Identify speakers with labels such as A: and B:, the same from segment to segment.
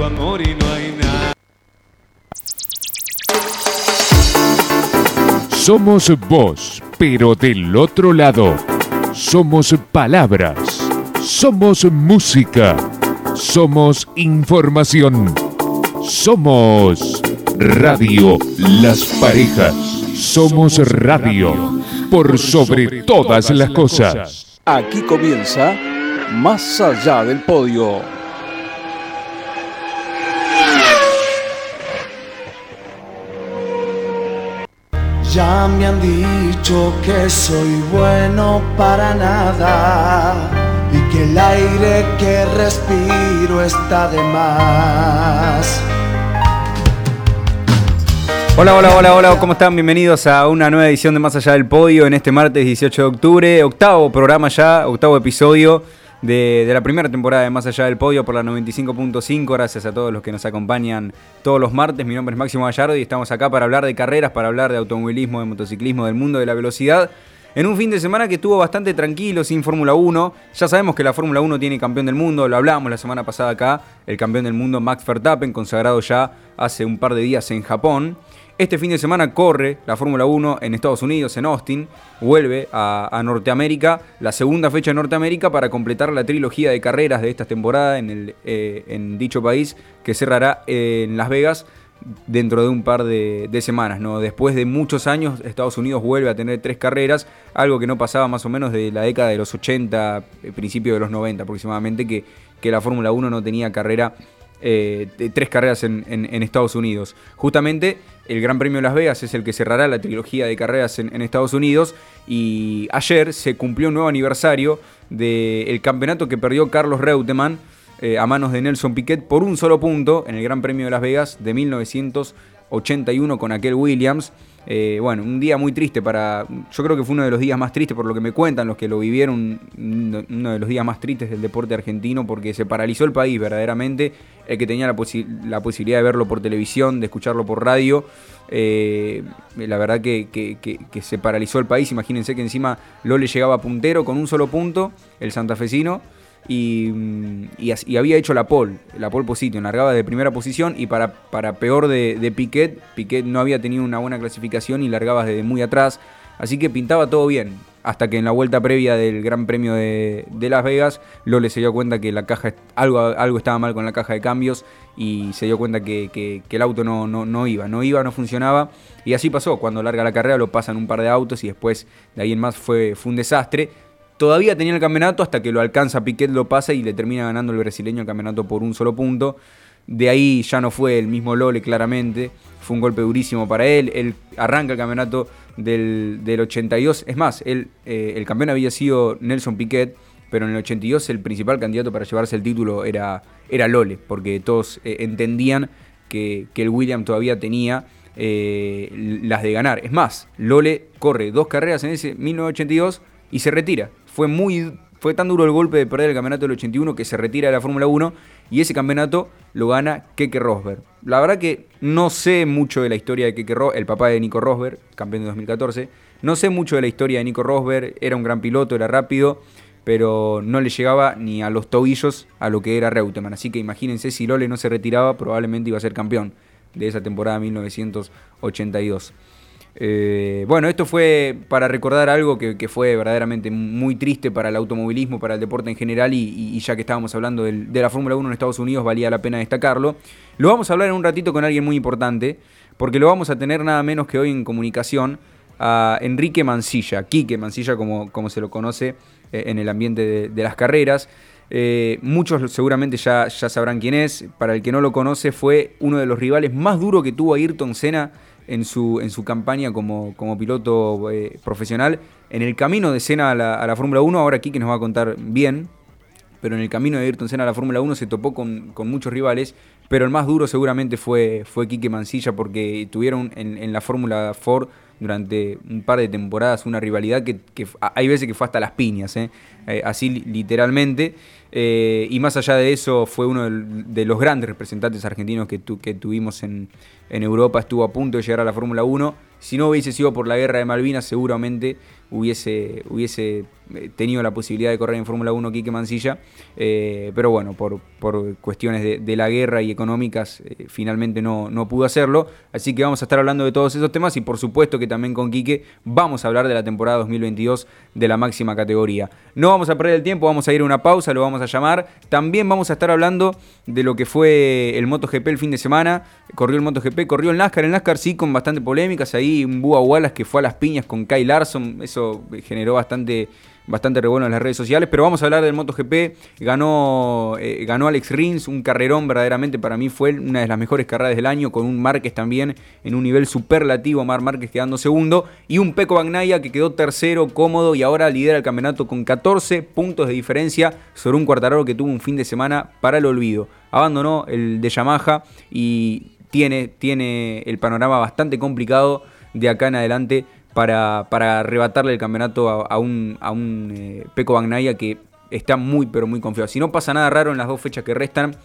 A: tu amor y no hay nada.
B: Somos vos, pero del otro lado. Somos palabras. Somos música. Somos información. Somos Radio Las Parejas. Somos radio por sobre todas las cosas.
C: Aquí comienza Más allá del podio.
D: Ya me han dicho que soy bueno para nada y que el aire que respiro está de más.
E: Hola, hola, hola, hola, ¿cómo están? Bienvenidos a una nueva edición de Más Allá del Podio en este martes 18 de octubre, octavo programa ya, octavo episodio de, la primera temporada de Más Allá del Podio por la 95.5. Gracias a todos los que nos acompañan todos los martes. Mi nombre es Máximo Gallardo y estamos acá para hablar de carreras, para hablar de automovilismo, de motociclismo, del mundo de la velocidad. En un fin de semana que estuvo bastante tranquilo, sin Fórmula 1. Ya sabemos que la Fórmula 1 tiene campeón del mundo, lo hablábamos la semana pasada acá. El campeón del mundo Max Verstappen, consagrado ya hace un par de días en Japón. Este fin de semana corre la Fórmula 1 en Estados Unidos, en Austin. Vuelve a, Norteamérica, la segunda fecha en Norteamérica para completar la trilogía de carreras de esta temporada en, eh, dicho país que cerrará en Las Vegas dentro de un par de, semanas. ¿no? Después de muchos años, Estados Unidos vuelve a tener tres carreras, algo que no pasaba más o menos de la década de los 80, eh, principio de los 90 aproximadamente, que, que la Fórmula 1 no tenía carrera eh, tres carreras en, Estados Unidos. Justamente el Gran Premio de Las Vegas es el que cerrará la trilogía de carreras en, Estados Unidos y ayer se cumplió un nuevo aniversario del campeonato que perdió Carlos Reutemann eh, a manos de Nelson Piquet por un solo punto en el Gran Premio de Las Vegas de 1981 con aquel Williams. Eh, bueno, un día muy triste para. Yo creo que fue uno de los días más tristes, por lo que me cuentan los que lo vivieron, uno de los días más tristes del deporte argentino, porque se paralizó el país verdaderamente. El que tenía la, posibilidad de verlo por televisión, de escucharlo por radio. Eh, la verdad que, se paralizó el país. Imagínense que encima Lole llegaba puntero con un solo punto, el santafesino y, había hecho la pole, la pole position, largaba de primera posición y para, para peor de, Piquet, Piquet no había tenido una buena clasificación y largaba desde muy atrás, así que pintaba todo bien, hasta que en la vuelta previa del Gran Premio de, Las Vegas, Lole se dio cuenta que la caja, algo, algo estaba mal con la caja de cambios y se dio cuenta que, el auto no, no, no, iba, no iba, no funcionaba. Y así pasó, cuando larga la carrera lo pasan un par de autos y después de ahí en más fue un desastre. Todavía tenía el campeonato hasta que lo alcanza Piquet, lo pasa y le termina ganando el brasileño el campeonato por un solo punto. De ahí ya no fue el mismo Lole, claramente. Fue un golpe durísimo para él. Él arranca el campeonato del, 82. Es más, eh, el campeón había sido Nelson Piquet, pero en el 82 el principal candidato para llevarse el título era, era Lole, porque todos eh, entendían que, el William todavía tenía eh, las de ganar. Es más, Lole corre dos carreras en ese 1982 y se retira fue muy fue tan duro el golpe de perder el campeonato del 81 que se retira de la Fórmula 1 y ese campeonato lo gana Keke Rosberg. La verdad que no sé mucho de la historia de Keke Rosberg, el papá de Nico Rosberg, campeón de 2014. No sé mucho de la historia de Nico Rosberg, era un gran piloto, era rápido, pero no le llegaba ni a los tobillos a lo que era Reutemann. Así que imagínense si Lole no se retiraba, probablemente iba a ser campeón de esa temporada 1982. Eh, bueno, esto fue para recordar algo que, fue verdaderamente muy triste para el automovilismo, para el deporte en general y, ya que estábamos hablando de la Fórmula 1 en Estados Unidos, valía la pena destacarlo. Lo vamos a hablar en un ratito con alguien muy importante, porque lo vamos a tener nada menos que hoy en comunicación a Enrique Mancilla, Quique Mancilla como, se lo conoce eh, en el ambiente de, las carreras. Eh, muchos seguramente ya, ya sabrán quién es, para el que no lo conoce fue uno de los rivales más duros que tuvo Ayrton Senna en su, en su campaña como, como piloto eh, profesional. En el camino de Senna a la, Fórmula 1, ahora aquí que nos va a contar bien, pero en el camino de Ayrton Senna a la Fórmula 1 se topó con, muchos rivales, pero el más duro seguramente fue, fue Quique Mancilla porque tuvieron en, la Fórmula Ford durante un par de temporadas una rivalidad que, hay veces que fue hasta las piñas, ¿eh? Eh, así literalmente. Y más allá de eso, fue uno de los grandes representantes argentinos que, que tuvimos en, en Europa estuvo a punto de llegar a la Fórmula 1. Si no hubiese sido por la guerra de Malvinas, seguramente hubiese, hubiese eh, tenido la posibilidad de correr en Fórmula 1 Quique Mancilla, eh, pero bueno, por, por cuestiones de, la guerra y económicas eh, finalmente no, no pudo hacerlo, así que vamos a estar hablando de todos esos temas y por supuesto que también con Quique vamos a hablar de la temporada 2022 de la máxima categoría. No vamos a perder el tiempo, vamos a ir a una pausa, lo vamos a llamar, también vamos a estar hablando de lo que fue el MotoGP el fin de semana, corrió el MotoGP, corrió el NASCAR, el NASCAR sí con bastante polémicas, ahí un Búa Wallace que fue a las piñas con Kyle Larson, eso generó bastante bastante revuelo en las redes sociales, pero vamos a hablar del MotoGP. Ganó, eh, ganó Alex Rins, un carrerón verdaderamente para mí fue una de las mejores carreras del año, con un Márquez también en un nivel superlativo, Mar Márquez quedando segundo, y un Peco Bagnaya que quedó tercero, cómodo, y ahora lidera el campeonato con 14 puntos de diferencia sobre un cuartararo que tuvo un fin de semana para el olvido. Abandonó el de Yamaha y tiene, tiene el panorama bastante complicado de acá en adelante para, para arrebatarle el campeonato a, un, a un eh, Peco Bagnaya que está muy pero muy confiado. Si no pasa nada raro en las dos fechas que restan,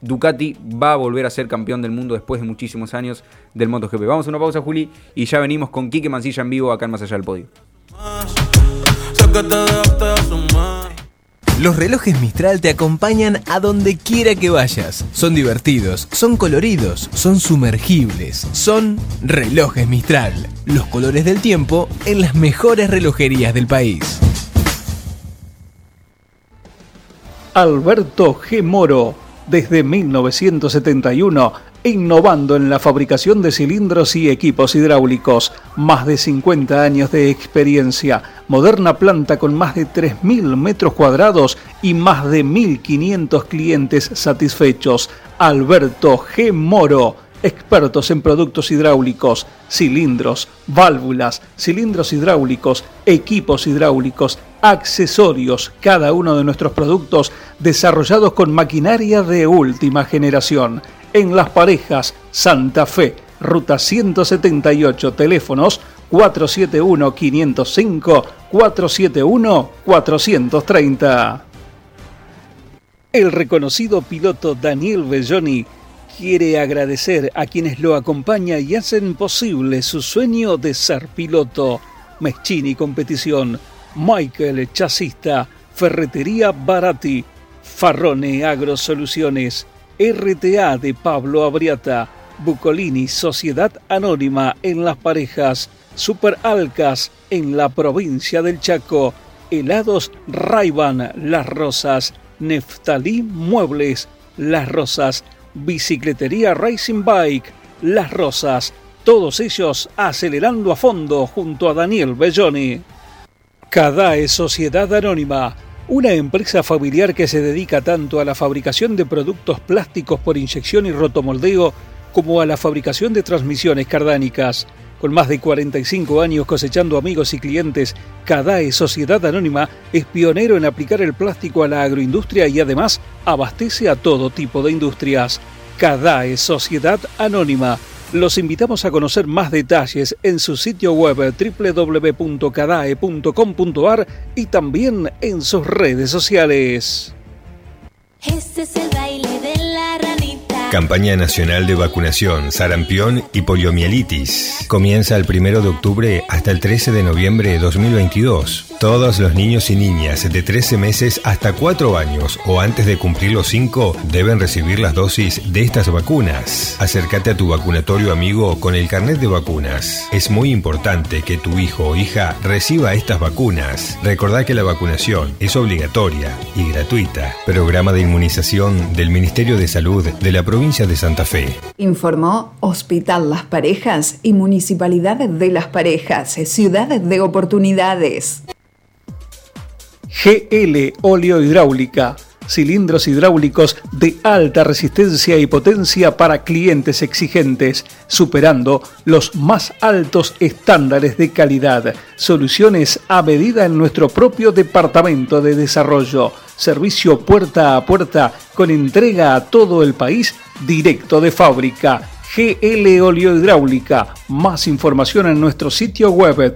E: Ducati va a volver a ser campeón del mundo después de muchísimos años del MotoGP. Vamos a una pausa, Juli, y ya venimos con Quique Mancilla en vivo acá en Más Allá del Podio.
A: Los relojes Mistral te acompañan a donde quiera que vayas. Son divertidos, son coloridos, son sumergibles, son relojes Mistral. Los colores del tiempo en las mejores relojerías del país.
F: Alberto G. Moro, desde 1971 innovando en la fabricación de cilindros y equipos hidráulicos. Más de 50 años de experiencia, moderna planta con más de 3.000 metros cuadrados y más de 1.500 clientes satisfechos. Alberto G. Moro, expertos en productos hidráulicos, cilindros, válvulas, cilindros hidráulicos, equipos hidráulicos, accesorios, cada uno de nuestros productos desarrollados con maquinaria de última generación en Las Parejas, Santa Fe, ruta 178, teléfonos 471-505, 471-430. El reconocido piloto Daniel Belloni quiere agradecer a quienes lo acompañan y hacen posible su sueño de ser piloto. Meschini Competición, Michael Chasista, Ferretería Barati, Farrone Agrosoluciones, RTA de Pablo Abriata, Bucolini Sociedad Anónima en Las Parejas, Super Alcas en la provincia del Chaco, Helados Raiban Las Rosas, Neftalí Muebles Las Rosas, Bicicletería Racing Bike Las Rosas, todos ellos acelerando a fondo junto a Daniel Belloni. Cadae Sociedad Anónima una empresa familiar que se dedica tanto a la fabricación de productos plásticos por inyección y rotomoldeo como a la fabricación de transmisiones cardánicas. Con más de 45 años cosechando amigos y clientes, Cadae Sociedad Anónima es pionero en aplicar el plástico a la agroindustria y además abastece a todo tipo de industrias. Cadae Sociedad Anónima los invitamos a conocer más detalles en su sitio web www.cadae.com.ar y también en sus redes sociales.
G: Este es el baile de la
H: Campaña Nacional de Vacunación, Sarampión y Poliomielitis. Comienza el 1 de octubre hasta el 13 de noviembre de 2022. Todos los niños y niñas de 13 meses hasta 4 años o antes de cumplir los 5 deben recibir las dosis de estas vacunas. Acércate a tu vacunatorio amigo con el carnet de vacunas. Es muy importante que tu hijo o hija reciba estas vacunas. Recordá que la vacunación es obligatoria y gratuita. Programa de inmunización del Ministerio de Salud de la provincia de Santa Fe.
I: Informó Hospital Las Parejas y Municipalidad de Las Parejas, ciudades de oportunidades.
F: GL Óleo Hidráulica cilindros hidráulicos de alta resistencia y potencia para clientes exigentes, superando los más altos estándares de calidad. Soluciones a medida en nuestro propio departamento de desarrollo. Servicio puerta a puerta con entrega a todo el país directo de fábrica. GL Oleo Hidráulica. Más información en nuestro sitio web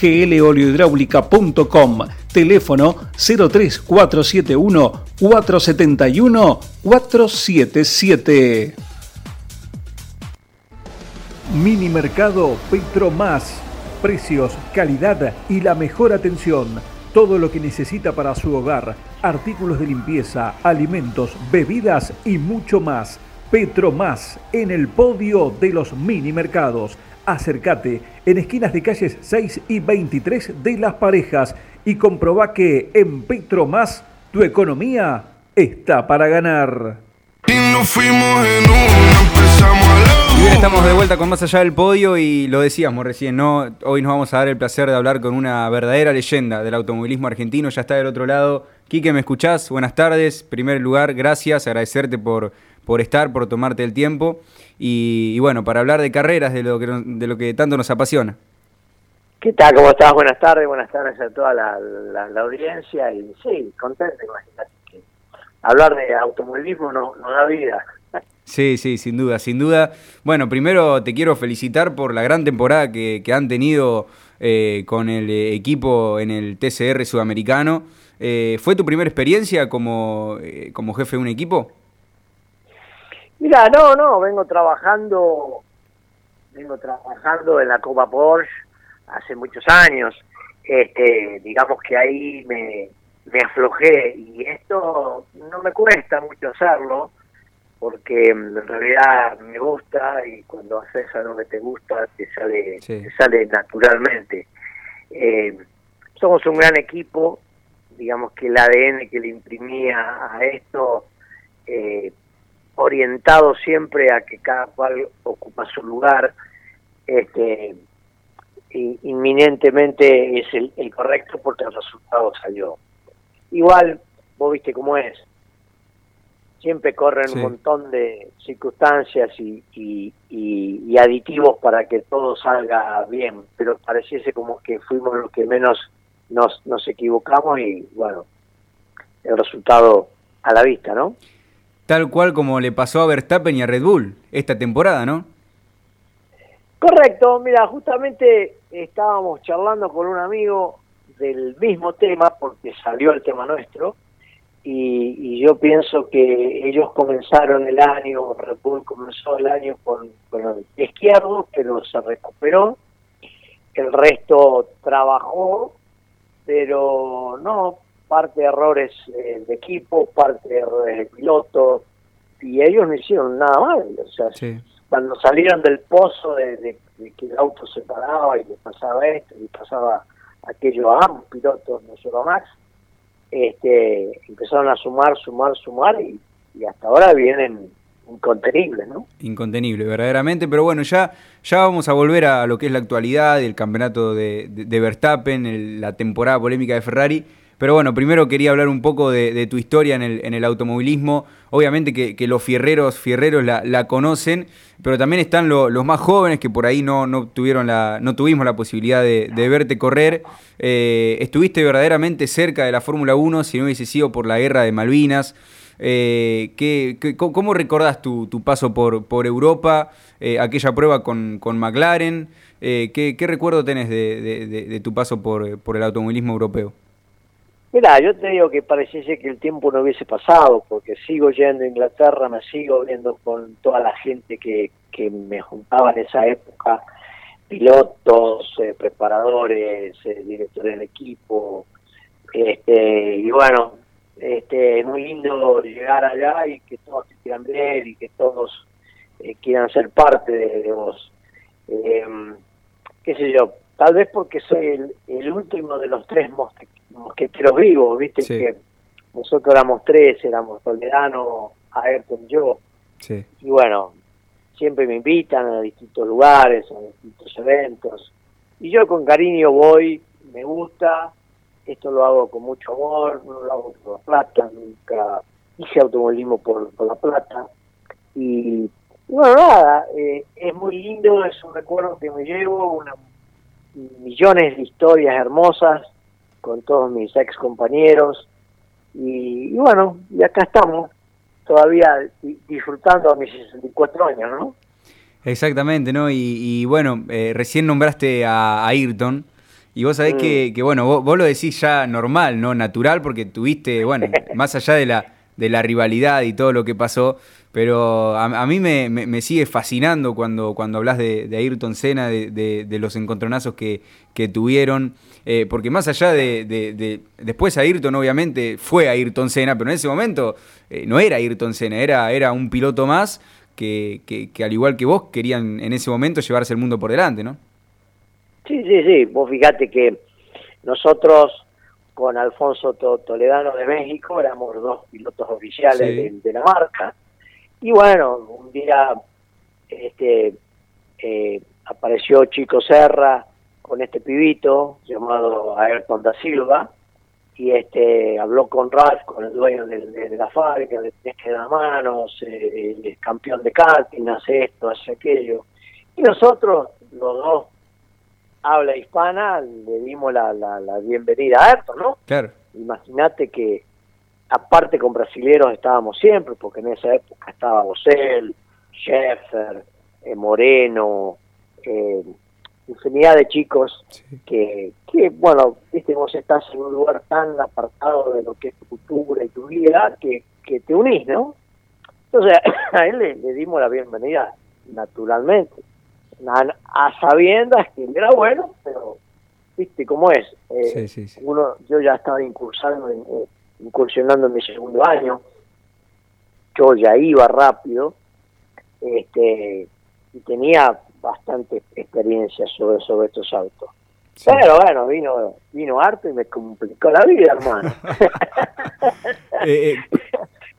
F: www.gloleohidráulica.com. Teléfono 03471 471 477. Mini Mercado Petro Más precios, calidad y la mejor atención. Todo lo que necesita para su hogar, artículos de limpieza, alimentos, bebidas y mucho más. Petro Más en el podio de los mini mercados. Acércate en esquinas de calles 6 y 23 de Las Parejas y comproba que en Petro Más tu economía está para ganar.
E: Y nos fuimos en una, empezamos a y bien, estamos de vuelta con Más Allá del Podio y lo decíamos recién, ¿no? Hoy nos vamos a dar el placer de hablar con una verdadera leyenda del automovilismo argentino. Ya está del otro lado. Quique, ¿me escuchás? Buenas tardes. primer lugar, gracias, agradecerte por, por estar, por tomarte el tiempo. Y, bueno, para hablar de carreras, de lo, que, de lo que tanto nos apasiona.
J: ¿Qué tal? ¿Cómo estás? Buenas tardes, buenas tardes a toda la, la, audiencia. Y sí, contento, imagínate que hablar de automovilismo no, no da vida.
E: Sí, sí, sin duda, sin duda. Bueno, primero te quiero felicitar por la gran temporada que, han tenido eh, con el equipo en el TCR sudamericano. Eh, ¿Fue tu primera experiencia como, eh, como jefe de un equipo?
J: Mira, no, no, vengo trabajando, vengo trabajando en la Copa Porsche hace muchos años. Este, digamos que ahí me, me aflojé y esto no me cuesta mucho hacerlo porque en realidad me gusta y cuando haces algo que te gusta te sale, te sale naturalmente. Eh, somos un gran equipo, digamos que el ADN que le imprimía a esto, eh, orientado siempre a que cada cual ocupa su lugar, este, inminentemente es el, el correcto porque el resultado salió. Igual, vos viste cómo es, siempre corren un montón de circunstancias y, y, aditivos para que todo salga bien, pero pareciese como que fuimos los que menos nos, nos equivocamos y bueno, el resultado a la vista, ¿no?
E: Tal cual como le pasó a Verstappen y a Red Bull esta temporada, ¿no?
J: Correcto, mira, justamente estábamos charlando con un amigo del mismo tema, porque salió el tema nuestro, y, yo pienso que ellos comenzaron el año, Red Bull comenzó el año con, el izquierdo, pero se recuperó, el resto trabajó, pero no, parte de errores eh, de equipo, parte de errores de piloto, y ellos no hicieron nada mal, o sea, cuando salieron del pozo de, que el auto se paraba y le pasaba esto y pasaba aquello a ambos pilotos, no solo a Max, este, empezaron a sumar, sumar, sumar y, hasta ahora vienen incontenibles, ¿no?
E: Incontenible, verdaderamente, pero bueno, ya, ya vamos a volver a lo que es la actualidad, el campeonato de, de, Verstappen, la temporada polémica de Ferrari. Pero bueno, primero quería hablar un poco de, tu historia en el, automovilismo. Obviamente que, los fierreros, fierreros la, conocen, pero también están los más jóvenes que por ahí no, tuvieron la, no tuvimos la posibilidad de, verte correr. Eh, estuviste verdaderamente cerca de la Fórmula 1 si no hubiese sido por la guerra de Malvinas. Eh, ¿qué, cómo recordás tu, paso por, Europa, eh, aquella prueba con, McLaren? ¿qué, recuerdo tenés de, tu paso por el automovilismo europeo?
J: Mira, yo te digo que pareciese que el tiempo no hubiese pasado, porque sigo yendo a Inglaterra, me sigo viendo con toda la gente que, que me juntaba en esa época, pilotos, eh, preparadores, eh, directores del equipo, este, y bueno, este, es muy lindo llegar allá y que todos te quieran ver y que todos eh, quieran ser parte de, vos. Em, qué sé yo, tal vez porque soy el, el último de los tres mosqueteros vivos, viste que nosotros éramos tres, éramos Toledano, Ayrton, yo. Y bueno, siempre me invitan a distintos lugares, a distintos eventos. Y yo con cariño voy, me gusta, esto lo hago con mucho amor, no lo hago por la plata, nunca hice automovilismo por, la plata. Y, bueno, nada, eh, es muy lindo, es un recuerdo que me llevo, una, millones de historias hermosas con todos mis ex compañeros y, bueno, y acá estamos todavía disfrutando a mis 64 años, ¿no?
E: Exactamente, ¿no? Y, bueno, eh, recién nombraste a, Ayrton y vos sabés que, mm. bueno, vos, lo decís ya normal, ¿no? Natural, porque tuviste, bueno, más allá de la, de la rivalidad y todo lo que pasó, pero a, mí me, sigue fascinando cuando, cuando hablas de, Ayrton Senna, de, los encontronazos que, tuvieron, eh, porque más allá de, Después Ayrton obviamente fue Ayrton Senna, pero en ese momento eh, no era Ayrton Senna, era, era un piloto más que, que, al igual que vos querían en ese momento llevarse el mundo por delante, ¿no?
J: Sí, sí, sí, vos fíjate que nosotros con Alfonso Toledano de México éramos dos pilotos oficiales de, la marca y bueno, un día este, eh, apareció Chico Serra con este pibito llamado Ayrton da Silva y este habló con Ralph, con el dueño de, la fábrica, tenés que dar manos, eh, el campeón de karting, hace esto, hace aquello. Y nosotros, los dos habla hispana, le dimos la, la, bienvenida a Ayrton, ¿no?
E: Claro.
J: Imagínate que aparte con brasileros estábamos siempre, porque en esa época estaba Bosel, Sheffer, eh, Moreno, eh, infinidad de chicos que, que, bueno, viste, vos estás en un lugar tan apartado de lo que es tu cultura y tu vida que, que te unís, ¿no? Entonces a él le, dimos la bienvenida naturalmente, a, sabiendas que era bueno, pero viste cómo es. Eh, uno, yo ya estaba incursando en, incursionando en mi segundo año, yo ya iba rápido, este, y tenía bastante experiencia sobre, sobre estos autos. Pero bueno, vino, vino harto y me complicó la vida, hermano. Eh,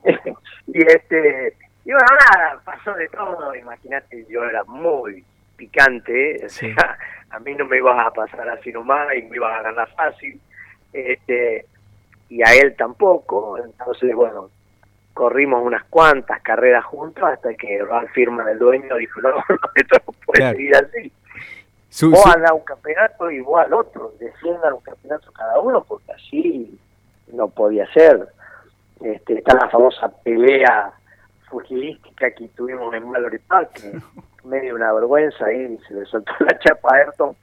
J: eh. y este, y bueno, nada, pasó de todo, imagínate, yo era muy picante, a mí no me ibas a pasar así nomás y me ibas a ganar fácil. Este, y a él tampoco. Entonces, bueno, corrimos unas cuantas carreras juntos hasta que Ralph firma del dueño dijo, no, esto no puede seguir así. vos a un campeonato y vos al otro, defiendan un campeonato cada uno, porque así no podía ser. Este, está la famosa pelea fugilística que tuvimos en Mallory Park, que medio una vergüenza ahí, se le soltó la chapa a Ayrton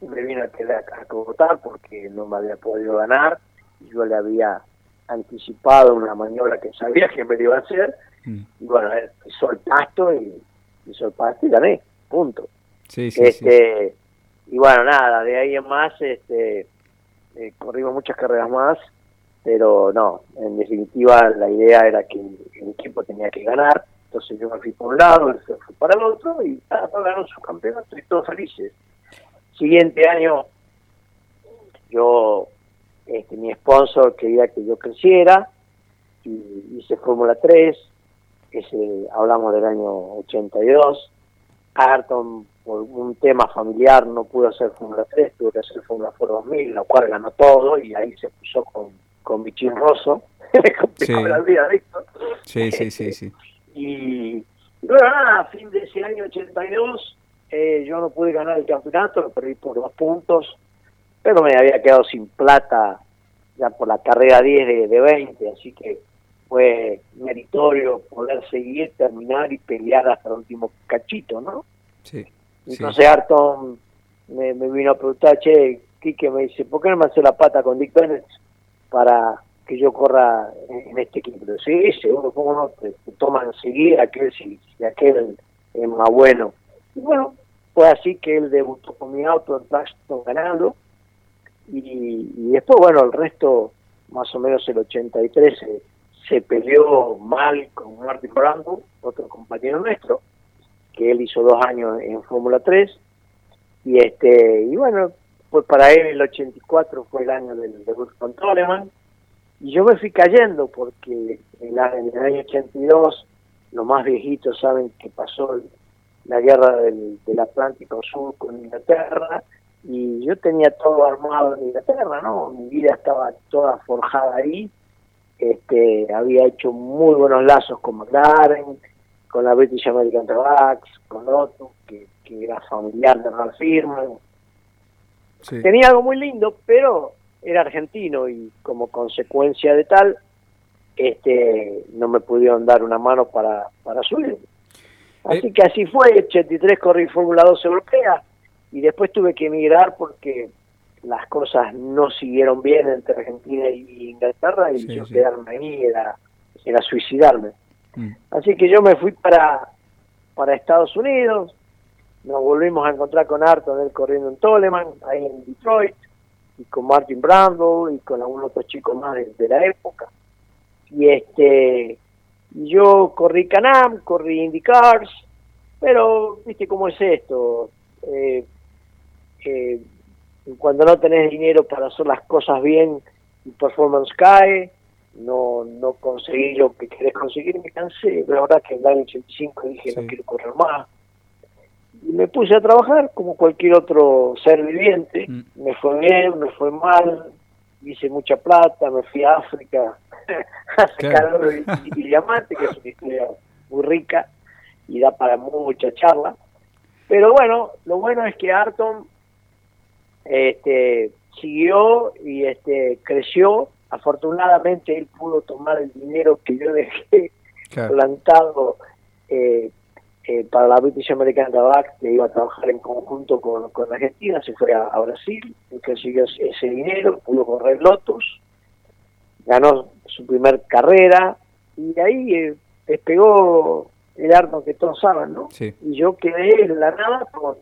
J: y me vino a quedar a cogotar porque no me había podido ganar yo le había anticipado una maniobra que sabía que me iba a hacer, mm. y bueno, hizo el pasto y hizo el pasto y gané, punto.
E: Sí, sí,
J: este, Y bueno, nada, de ahí en más, este, eh, corrimos muchas carreras más, pero no, en definitiva la idea era que el equipo tenía que ganar, entonces yo me fui por un lado, él se fue para el otro, y nada, ganó su campeonato y todos felices. Siguiente año, yo este, mi sponsor quería que yo creciera y hice Fórmula 3, ese, hablamos del año 82. Ayrton, por un tema familiar, no pudo hacer Fórmula 3, tuvo que hacer Fórmula 4 2000, lo cual ganó todo y ahí se puso con, con Bichín Rosso.
E: sí.
J: la vida,
E: Sí, sí, sí, sí.
J: Y, bueno, nada, a fin de ese año 82, eh, yo no pude ganar el campeonato, lo perdí por dos puntos pero me había quedado sin plata ya por la carrera 10 de, 20, así que fue meritorio poder seguir, terminar y pelear hasta el último cachito, ¿no?
E: Sí.
J: Entonces Arton me, vino a preguntar, che, Quique me dice, ¿por qué no me hace la pata con Dick Bennett para que yo corra en, este equipo? Sí, seguro, ¿cómo no? Te, toman enseguida aquel si, aquel es más bueno. Y bueno, fue así que él debutó con mi auto en Blackstone ganando y, después, bueno, el resto, más o menos el 83, se, se peleó mal con Martin Brando, otro compañero nuestro, que él hizo dos años en Fórmula 3, y este y bueno, pues para él el 84 fue el año del debut con Toleman, y yo me fui cayendo porque en, en el año 82 los más viejitos saben que pasó la guerra del, del Atlántico Sur con Inglaterra, y yo tenía todo armado en Inglaterra, ¿no? Mi vida estaba toda forjada ahí, este, había hecho muy buenos lazos con McLaren, con la British American Trucks, con Otto, que, que era familiar de Ralph Firman. Tenía algo muy lindo, pero era argentino y como consecuencia de tal, este, no me pudieron dar una mano para, para subir. Así eh. que así fue, 83 corrí Fórmula 2 europea, y después tuve que emigrar porque las cosas no siguieron bien entre Argentina y Inglaterra y yo quedarme ahí era, era suicidarme.
E: Mm.
J: Así que yo me fui para, para Estados Unidos, nos volvimos a encontrar con Arton, él corriendo en Toleman, ahí en Detroit, y con Martin Bramble y con algunos otros chicos más de, de la época. Y este yo corrí Canam, corrí IndyCars, pero viste cómo es esto. Eh, eh, cuando no tenés dinero para hacer las cosas bien, el performance cae, no, no conseguí lo que querés conseguir, me cansé. La verdad que en el año 85 dije no quiero correr más. Y me puse a trabajar como cualquier otro ser viviente. Me fue bien, me fue mal, hice mucha plata, me fui a África a sacar oro y, y diamante, que es una historia muy rica y da para mucha charla. Pero bueno, lo bueno es que Arton este, siguió y este, creció. Afortunadamente él pudo tomar el dinero que yo dejé
E: Claro.
J: plantado eh, eh, para la British American Tobacco, que iba a trabajar en conjunto con, con Argentina, se fue a, a Brasil, consiguió ese dinero, pudo correr Lotus, ganó su primer carrera, y ahí eh, despegó el Arno que todos saben, ¿no?
E: Sí.
J: Y yo quedé en la nada por,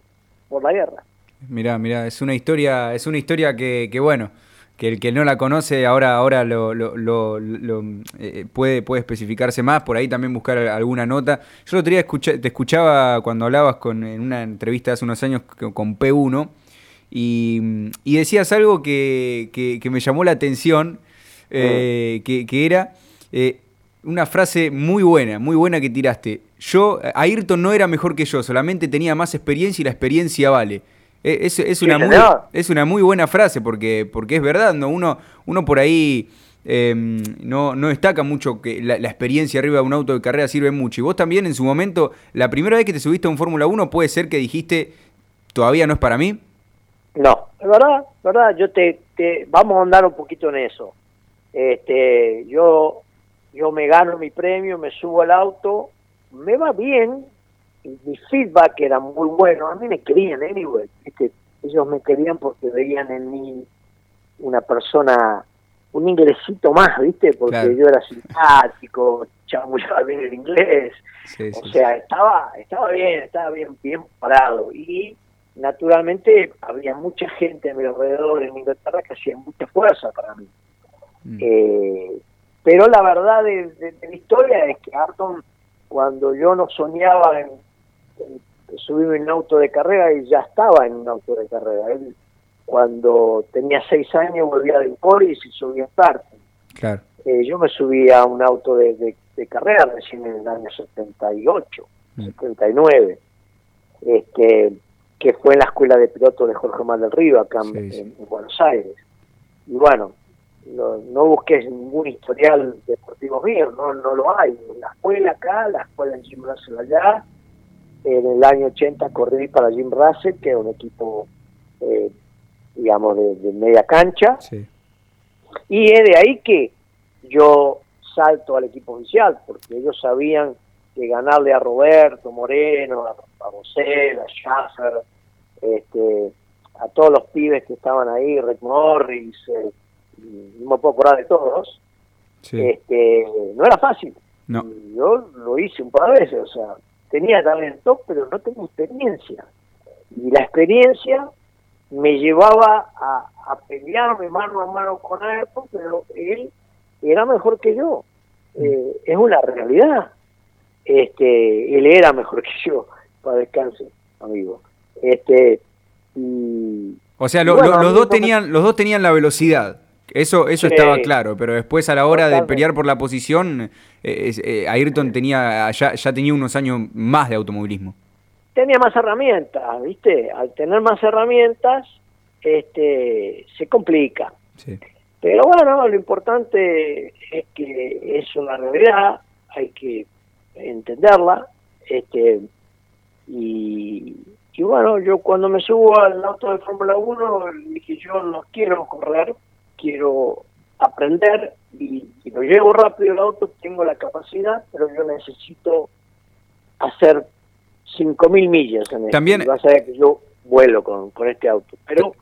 J: por la guerra.
E: Mirá, mirá, es una historia, es una historia que, que bueno, que el que no la conoce ahora, ahora lo, lo- lo- lo, eh, puede, puede especificarse más, por ahí también buscar alguna nota. Yo el otro día te escuchaba cuando hablabas con, en una entrevista hace unos años con, con P1 y, y decías algo que, que- que me llamó la atención, eh, que, que era eh, una frase muy buena, muy buena que tiraste. Yo, Ayrton no era mejor que yo, solamente tenía más experiencia y la experiencia vale. Eh, Es, es una, muy, es una muy buena frase porque, porque es verdad, ¿no? Uno, uno por ahí eh, no, no destaca mucho que la, la experiencia arriba de un auto de carrera sirve mucho. Y vos también en su momento, la primera vez que te subiste a un Fórmula 1, puede ser que dijiste, todavía no es para mí.
J: No, es verdad, es verdad, yo te, te vamos a andar un poquito en eso. Este, yo yo me gano mi premio, me subo al auto, me va bien, y mi feedback era muy bueno, a mí me querían anyway, ¿viste? ellos me querían porque veían en mí una persona, un ingresito más, ¿viste? Porque
E: Claro.
J: yo era simpático, chamullaba bien el inglés,
E: Sí, sí,
J: o sea, estaba, estaba bien, estaba bien, bien parado. Y naturalmente había mucha gente a mi alrededor en Inglaterra que hacía mucha fuerza para mí.
E: Mm.
J: Eh, pero la verdad de, de- de la historia es que Arton, cuando yo no soñaba en subirme en un auto de carrera, él ya estaba en un auto de carrera. Él, cuando tenía seis años, volvía de Emporis y subía a Starting.
E: Claro.
J: Eh, yo me subí a un auto de, de- de carrera recién en el año 78,
E: Mm.
J: 79, este, que fue en la escuela de piloto de Jorge Mar del Río, acá en,
E: Sí,
J: Buenos Aires. Y bueno, no, no busques ningún historial deportivo mío, no, no lo hay. La escuela acá, la escuela en Russell allá, en el año 80 corrí para Jim Russell, que era un equipo, eh, digamos, de, de media cancha,
E: Sí.
J: y es de ahí que yo salto al equipo oficial, porque ellos sabían que ganarle a Roberto Moreno, a, a Bosel, a Schaffer, este, a todos los pibes que estaban ahí, Rick Morris, eh, no me puedo acordar de todos,
E: Sí.
J: este, no era fácil.
E: No.
J: Yo lo hice un par de veces, o sea, tenía talento, pero no tenía experiencia. Y la experiencia me llevaba a, a pelearme mano a mano con Ayrton, pero él era mejor que yo. Eh, es una realidad. Este, él era mejor que yo, para descanse, amigo. Este, y,
E: O sea, lo-
J: Bueno,
E: lo-
J: a
E: los, dos tenían, los dos tenían la velocidad. Eso, eso
J: Sí.
E: estaba claro, pero después a la hora de pelear por la posición, eh, eh, Ayrton tenía, ya, ya tenía unos años más de automovilismo.
J: tenía más herramientas, ¿viste? Al tener más herramientas, este, se complica.
E: Sí.
J: Pero bueno, lo importante es que es una realidad, hay que entenderla, este, y, y bueno, yo cuando me subo al auto de Fórmula 1, dije yo no quiero correr, quiero aprender y, lo llevo rápido el auto, tengo la capacidad, pero yo necesito hacer 5.000 millas en esto.
E: También-
J: Y vas a ver que yo vuelo con, con este auto. Pero,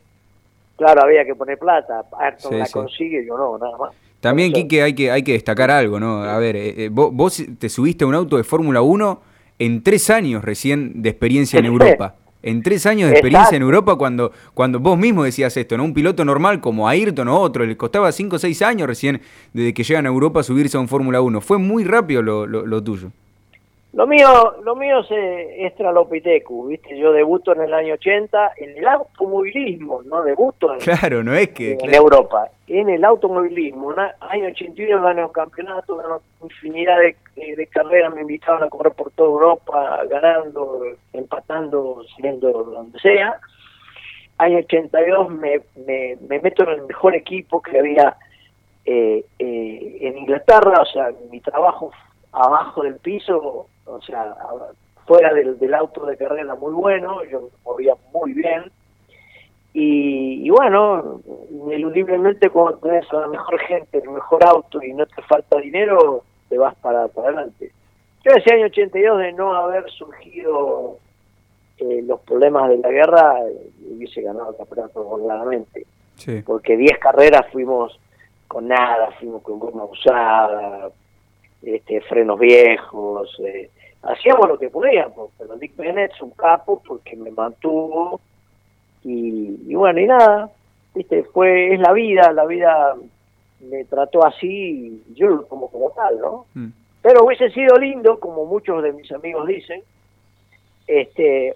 J: claro, había que poner plata. Ayrton
E: Sí,
J: la
E: sí.
J: consigue, yo no, nada más.
E: También, Quique, hay que, hay que destacar algo, ¿no? A ver, eh, eh, vos, vos te subiste a un auto de Fórmula 1 en tres años recién de experiencia en Europa. En tres años de experiencia en Europa, cuando, cuando vos mismo decías esto, ¿no? Un piloto normal como Ayrton o otro, le costaba cinco o seis años recién desde que llegan a Europa a subirse a un Fórmula 1. Fue muy rápido lo, lo, lo tuyo.
J: Lo mío, lo mío es eh, Estralopitecu, ¿viste? Yo debuto en el año 80 en el automovilismo, no debuto en,
E: claro, no es que,
J: en Europa, en el automovilismo. En el año 81 gané un campeonato, gané infinidad de, de, carreras, me invitaban a correr por toda Europa, ganando, empatando, siendo donde sea. Año 82 me, me, me meto en el mejor equipo que había eh, eh, en Inglaterra, o sea, mi trabajo abajo del piso o sea, fuera del, del auto de carrera muy bueno, yo me movía muy bien. Y, y, bueno, ineludiblemente cuando tenés a la mejor gente, el mejor auto y no te falta dinero, te vas para, para adelante. Yo ese año 82 de no haber surgido eh, los problemas de la guerra, hubiese ganado el campeonato claramente.
E: Sí.
J: Porque 10 carreras fuimos con nada, fuimos con goma usada, este, frenos viejos, eh, hacíamos lo que podíamos, pero Dick Bennett es un capo porque me mantuvo y, y, bueno, y nada, viste, fue, es la vida, la vida me trató así y yo lo como como tal, ¿no?
E: Mm.
J: Pero hubiese sido lindo, como muchos de mis amigos dicen, este,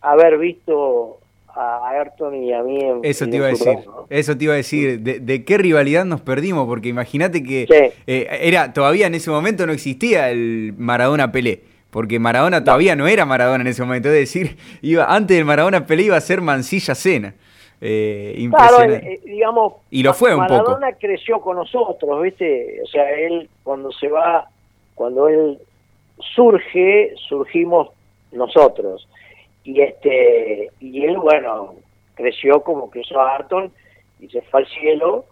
J: haber visto a Ayrton y a mí en
E: Eso te iba a decir, eso te iba a decir, de, de qué rivalidad nos perdimos, porque imagínate que
J: Sí.
E: eh, era, todavía en ese momento no existía el Maradona Pelé, porque Maradona todavía no era Maradona en ese momento, es decir, iba, antes del Maradona Pelé iba a ser Mancilla Cena. Eh,
J: Claro,
E: impresionante.
J: eh, digamos,
E: Y lo fue un
J: Maradona creció con nosotros, ¿viste? O sea, él cuando se va, cuando él surge, surgimos nosotros. Y este y él, bueno, creció como creció Arton y se fue al cielo,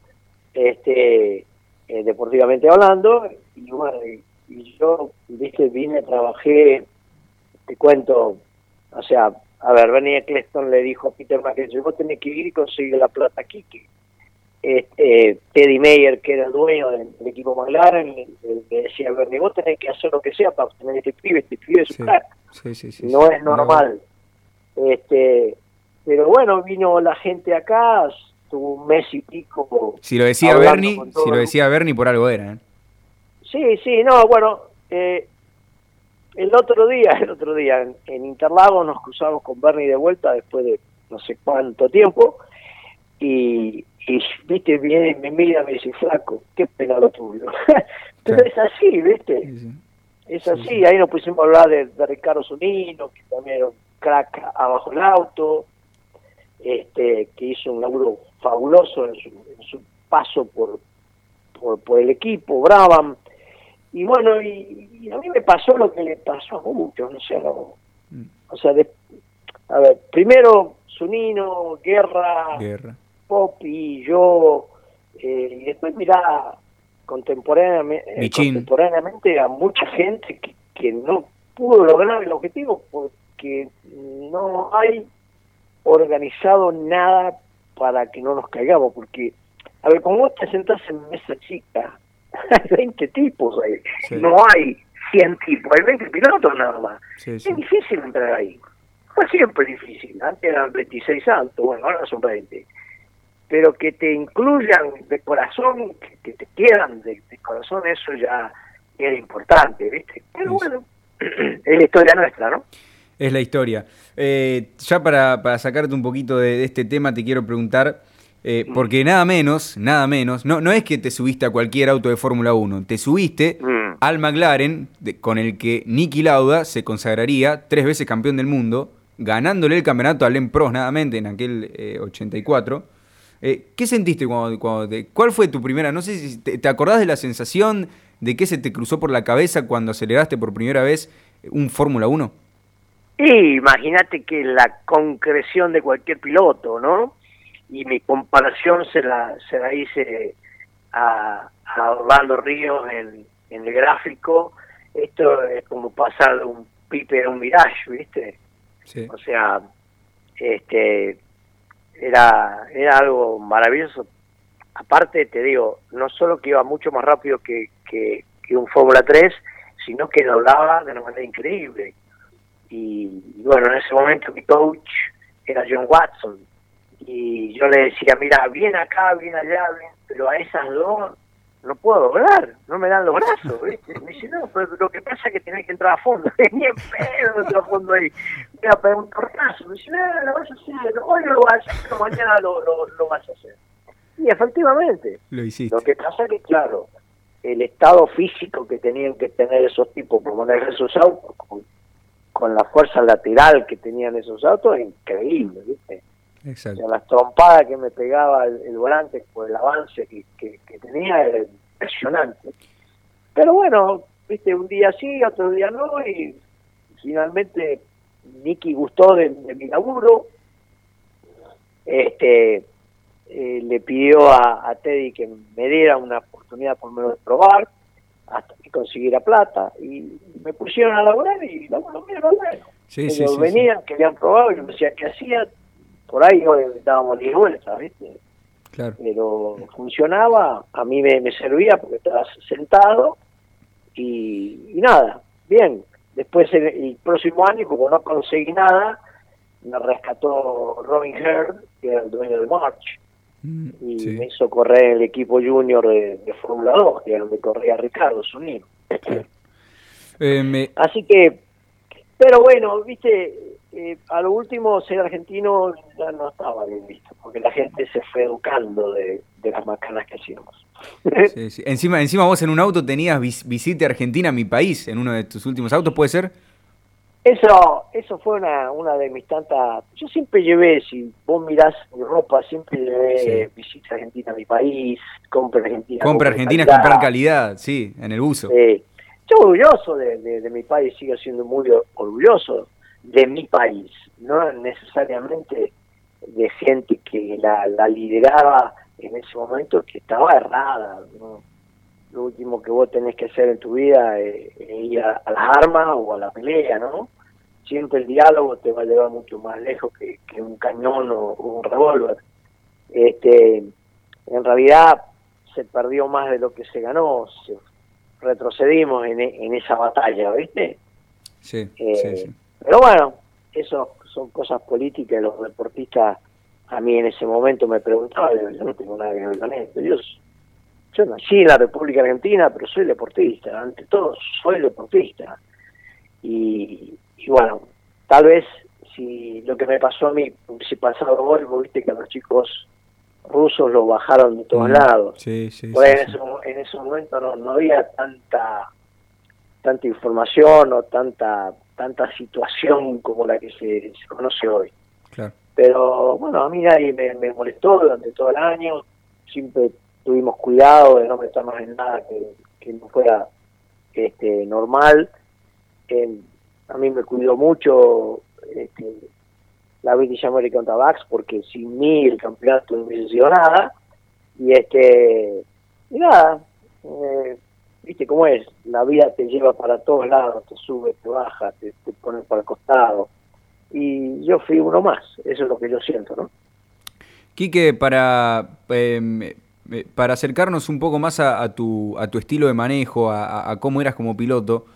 J: este eh, deportivamente hablando, y bueno, y, yo, ¿viste? Vine, trabajé, te cuento, o sea, a ver, Bernie Eccleston le dijo a Peter McKenzie, vos tenés que ir y conseguir la plata aquí. Este, Teddy Mayer, que era el dueño del, del equipo McLaren, le, le decía a Bernie, vos tenés que hacer lo que sea para obtener este pibe, este pibe es
E: Sí, sí, sí, sí,
J: no es normal. Este, pero bueno, vino la gente acá, tuvo un mes y pico.
E: Si lo decía Bernie, si lo decía Bernie por algo era. ¿eh?
J: Sí, sí, no, bueno, eh, el otro día, el otro día en, en Interlagos nos cruzamos con Bernie de vuelta después de no sé cuánto tiempo y, y viste, viene y me mira y me dice, flaco, qué pena lo tuyo. Pero
E: Claro.
J: es así, viste,
E: Sí, sí.
J: es así, ahí nos pusimos a hablar de, de Ricardo Zunino, que también era un crack abajo el auto, este, que hizo un laburo fabuloso en su, en su paso por, por, por el equipo, Brabham, y bueno, y, y a mí me pasó lo que le pasó a muchos, no sé, no,
E: Mm.
J: o sea, de- a ver, primero Zunino, Guerra,
E: Guerra.
J: Popi, yo, eh, y después mirá contemporáneamente, eh, contemporáneamente a mucha gente que, que no pudo lograr el objetivo porque no hay organizado nada para que no nos caigamos, porque, a ver, como vos te sentás en mesa chica, hay 20 tipos ahí,
E: Sí.
J: no hay 100 tipos, hay 20 pilotos nada más.
E: Sí, sí.
J: Es difícil entrar ahí. Fue siempre difícil. Antes eran 26 altos, bueno, ahora son 20. Pero que te incluyan de corazón, que, que te quieran de, de corazón, eso ya era importante, ¿viste? Pero bueno, es la historia nuestra, ¿no?
E: Es la historia. Eh, ya para, para sacarte un poquito de, de este tema, te quiero preguntar, eh, porque nada menos, nada menos, no, no es que te subiste a cualquier auto de Fórmula 1, te subiste
J: Mm.
E: al McLaren, de- con el que Nicky Lauda se consagraría tres veces campeón del mundo, ganándole el campeonato a Len Prost en aquel eh, 84. Eh, ¿Qué sentiste cuando, cuando te- cuál fue tu primera, no sé si te, te acordás de la sensación de qué se te cruzó por la cabeza cuando aceleraste por primera vez un Fórmula 1?
J: Y imagínate que la concreción de cualquier piloto, ¿no? Y mi comparación se la, se la hice a, a Orlando Ríos en, en el gráfico. Esto es como pasar de un pipe a un mirage, ¿viste?
E: Sí.
J: O sea, este era, era algo maravilloso aparte te digo, no solo que iba mucho más rápido que, que, que un Fórmula 3, sino que doblaba de una manera increíble. Y, y bueno, en ese momento mi coach era John Watson. Y yo le decía, mira, bien acá, bien allá, bien, pero a esas dos no puedo doblar, no me dan los brazos, ¿viste? Me dice, no, pero lo que pasa es que tenés que entrar a fondo. Ni en pedo entrar a fondo ahí. Voy a pegar un tortazo. Me dice, no, lo vas a hacer, hoy no lo vas a hacer, pero mañana lo, lo, lo vas a hacer. Y efectivamente,
E: Lo hiciste.
J: lo que pasa es que, claro, el estado físico que tenían que tener esos tipos para manejar esos autos, con, con la fuerza lateral que tenían esos autos, es increíble, ¿viste? O
E: Exacto.
J: sea, las trompadas que me pegaba el, el volante por el avance que, que, que tenía era impresionante. Pero bueno, viste, un día sí, otro día no, y finalmente Nicky gustó de, de mi laburo. Este eh, le pidió a, a Teddy que me diera una oportunidad por lo menos de probar hasta que consiguiera plata y me pusieron a laburar y laburo bien, bueno.
E: Sí, sí,
J: Ellos
E: sí, sí.
J: venían, querían probar, y yo me decía qué hacía, por ahí hoy dábamos 10 vueltas, ¿viste?
E: Claro.
J: Pero funcionaba, a mí me, me servía porque estabas sentado y, y nada, bien. Después el, el próximo año, como no conseguí nada, me rescató Robin Heard, que era el dueño de March,
E: Mm,
J: y
E: sí.
J: me hizo correr el equipo junior de, de Fórmula 2, que era donde corría Ricardo Zunino.
E: Eh, me-
J: Así que, pero bueno, viste, eh, a lo último ser argentino ya no estaba bien visto, porque la gente se fue educando de, de las macanas que hacíamos.
E: sí, sí. Encima, encima vos en un auto tenías vis- visite Argentina, mi país, en uno de tus últimos autos, ¿puede ser?
J: Eso, eso fue una, una de mis tantas. Yo siempre llevé, si vos mirás mi ropa, siempre llevé visita argentina a mi país, compra argentina.
E: Compra Argentina,
J: calidad.
E: comprar calidad, sí, en el.
J: Sí. Yo orgulloso de, de- de mi país, sigo siendo muy orgulloso de mi país, no necesariamente de gente que la, la lideraba en ese momento que estaba errada. ¿no? Lo último que vos tenés que hacer en tu vida es, es ir a, a las armas o a la pelea, ¿no? Siempre el diálogo te va a llevar mucho más lejos que, que un cañón o, o un revólver. Este, en realidad se perdió más de lo que se ganó, se retrocedimos en, en esa batalla, ¿viste?
E: Sí,
J: Eh,
E: sí, sí.
J: Pero bueno, eso son cosas políticas, los deportistas a mí en ese momento me preguntaban, yo, yo no tengo nada que ver con esto, yo, yo nací en la República Argentina, pero soy deportista, ante todo soy deportista. Y, y bueno, tal vez si lo que me pasó a mí, si pasaba Volvo, viste que a los chicos rusos los bajaron de todos
E: Mm,
J: lados.
E: Sí, sí, sí,
J: en, ese, en ese momento no, no había tanta tanta información o tanta tanta situación como la que se, se conoce hoy.
E: Claro.
J: Pero bueno, a mí nadie me, me molestó durante todo el año, siempre tuvimos cuidado de no meternos en nada que, no fuera este normal. Eh, a mí me cuidó mucho este, la British American Tabacs porque sin mí el campeonato no hubiese sido nada. Y este y nada, eh, viste cómo es, la vida te lleva para todos lados, te sube, te baja, te, te pone para el costado. Y yo fui uno más, eso es lo que yo siento, ¿no?
E: Quique, para, eh, eh, para acercarnos un poco más a, a tu, a tu estilo de manejo, a, cómo eras como piloto,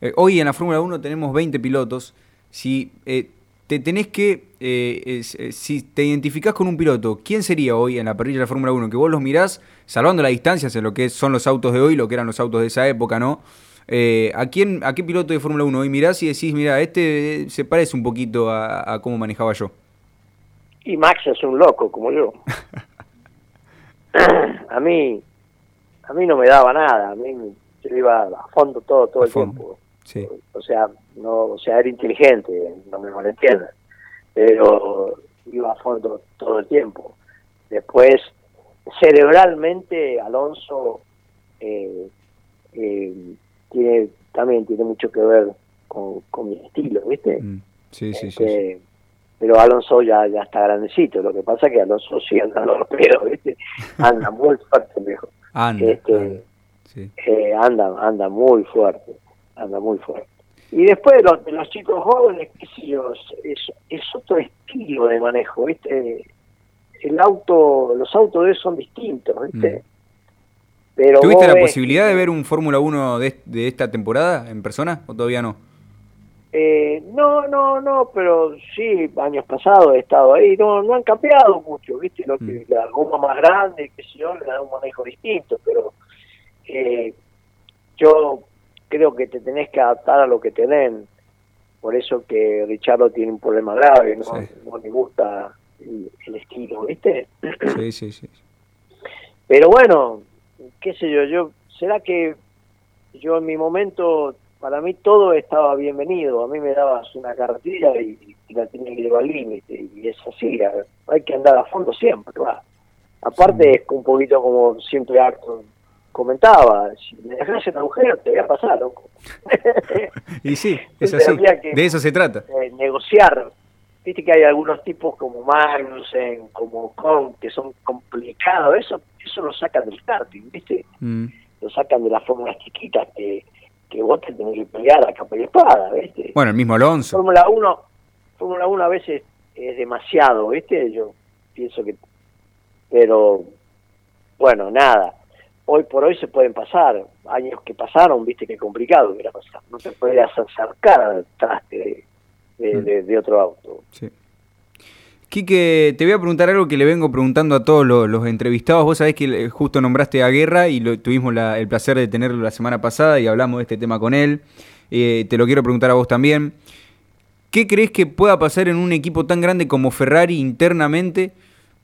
E: eh, hoy en la Fórmula 1 tenemos 20 pilotos. Si eh, te tenés que, eh, eh, si te identificás con un piloto, ¿quién sería hoy en la parrilla de la Fórmula 1? Que vos los mirás, salvando las distancias en lo que son los autos de hoy, lo que eran los autos de esa época, ¿no? Eh, ¿a, quién, ¿A qué piloto de Fórmula 1 hoy mirás y decís, mira, este se parece un poquito a, a cómo manejaba yo?
J: Y Max es un loco como yo. a mí a mí no me daba nada, a mí yo iba a fondo todo todo
E: A
J: el
E: fondo.
J: tiempo.
E: Sí.
J: O sea, no, o sea, era inteligente, no me malentiendan, pero iba a fondo todo el tiempo. Después, cerebralmente, Alonso eh, eh, tiene también tiene mucho que ver con, con mi estilo, ¿viste?
E: Mm, Sí, sí, sí, sí.
J: Pero Alonso ya, ya está grandecito. Lo que pasa es que Alonso sigue andando los pedos, ¿vieste? Anda muy fuerte, viejo.
E: Anda,
J: Este,
E: anda, sí.
J: eh, anda, anda muy fuerte. Anda muy fuerte. Y después de los, de los chicos jóvenes, qué sé yo, es, es otro estilo de manejo, ¿viste? el auto, los autos de son distintos, ¿viste? Pero
E: Mm. ¿Tuviste
J: vos
E: la
J: ves
E: posibilidad de ver un Fórmula 1 de, de esta temporada en persona o todavía no?
J: Eh, no, no, no, pero sí, años pasados he estado ahí, no, no han cambiado mucho, ¿viste? Lo que, la goma más grande, qué sé yo, le da un manejo distinto, pero eh, yo creo que te tenés que adaptar a lo que te den, por eso que Richardo tiene un problema grave, no,
E: Sí.
J: no le gusta el, el estilo, ¿viste?
E: Sí, sí, sí.
J: Pero bueno, qué sé yo, yo, será que yo en mi momento, para mí todo estaba bienvenido, a mí me dabas una carretilla y, y la tenía que llevar al límite, y es así, a- hay que andar a fondo siempre, va. Aparte es un poquito como siempre Arthur comentaba, si me dejas el agujero te voy a pasar, loco.
E: Y sí, es así. De eso se trata.
J: Eh, negociar. Viste que hay algunos tipos como Magnussen, como Kong, que son complicados, eso eso lo sacan del karting, ¿viste?
E: Mm.
J: lo sacan de las fórmulas chiquitas que, que vos te tenés que pelear a capa y espada, ¿viste?
E: Bueno, el mismo Alonso.
J: Fórmula 1, Fórmula 1 a veces es demasiado, ¿viste? Yo pienso que pero bueno, nada. Hoy por hoy se pueden pasar, años que pasaron, viste qué complicado que era pasar. No te podías acercar al traste de, de, de- de otro auto.
E: Sí. Quique, te voy a preguntar algo que le vengo preguntando a todos los, entrevistados. Vos sabés que justo nombraste a Guerra y tuvimos el placer de tenerlo la semana pasada y hablamos de este tema con él. Eh, te lo quiero preguntar a vos también. ¿Qué crees que pueda pasar en un equipo tan grande como Ferrari internamente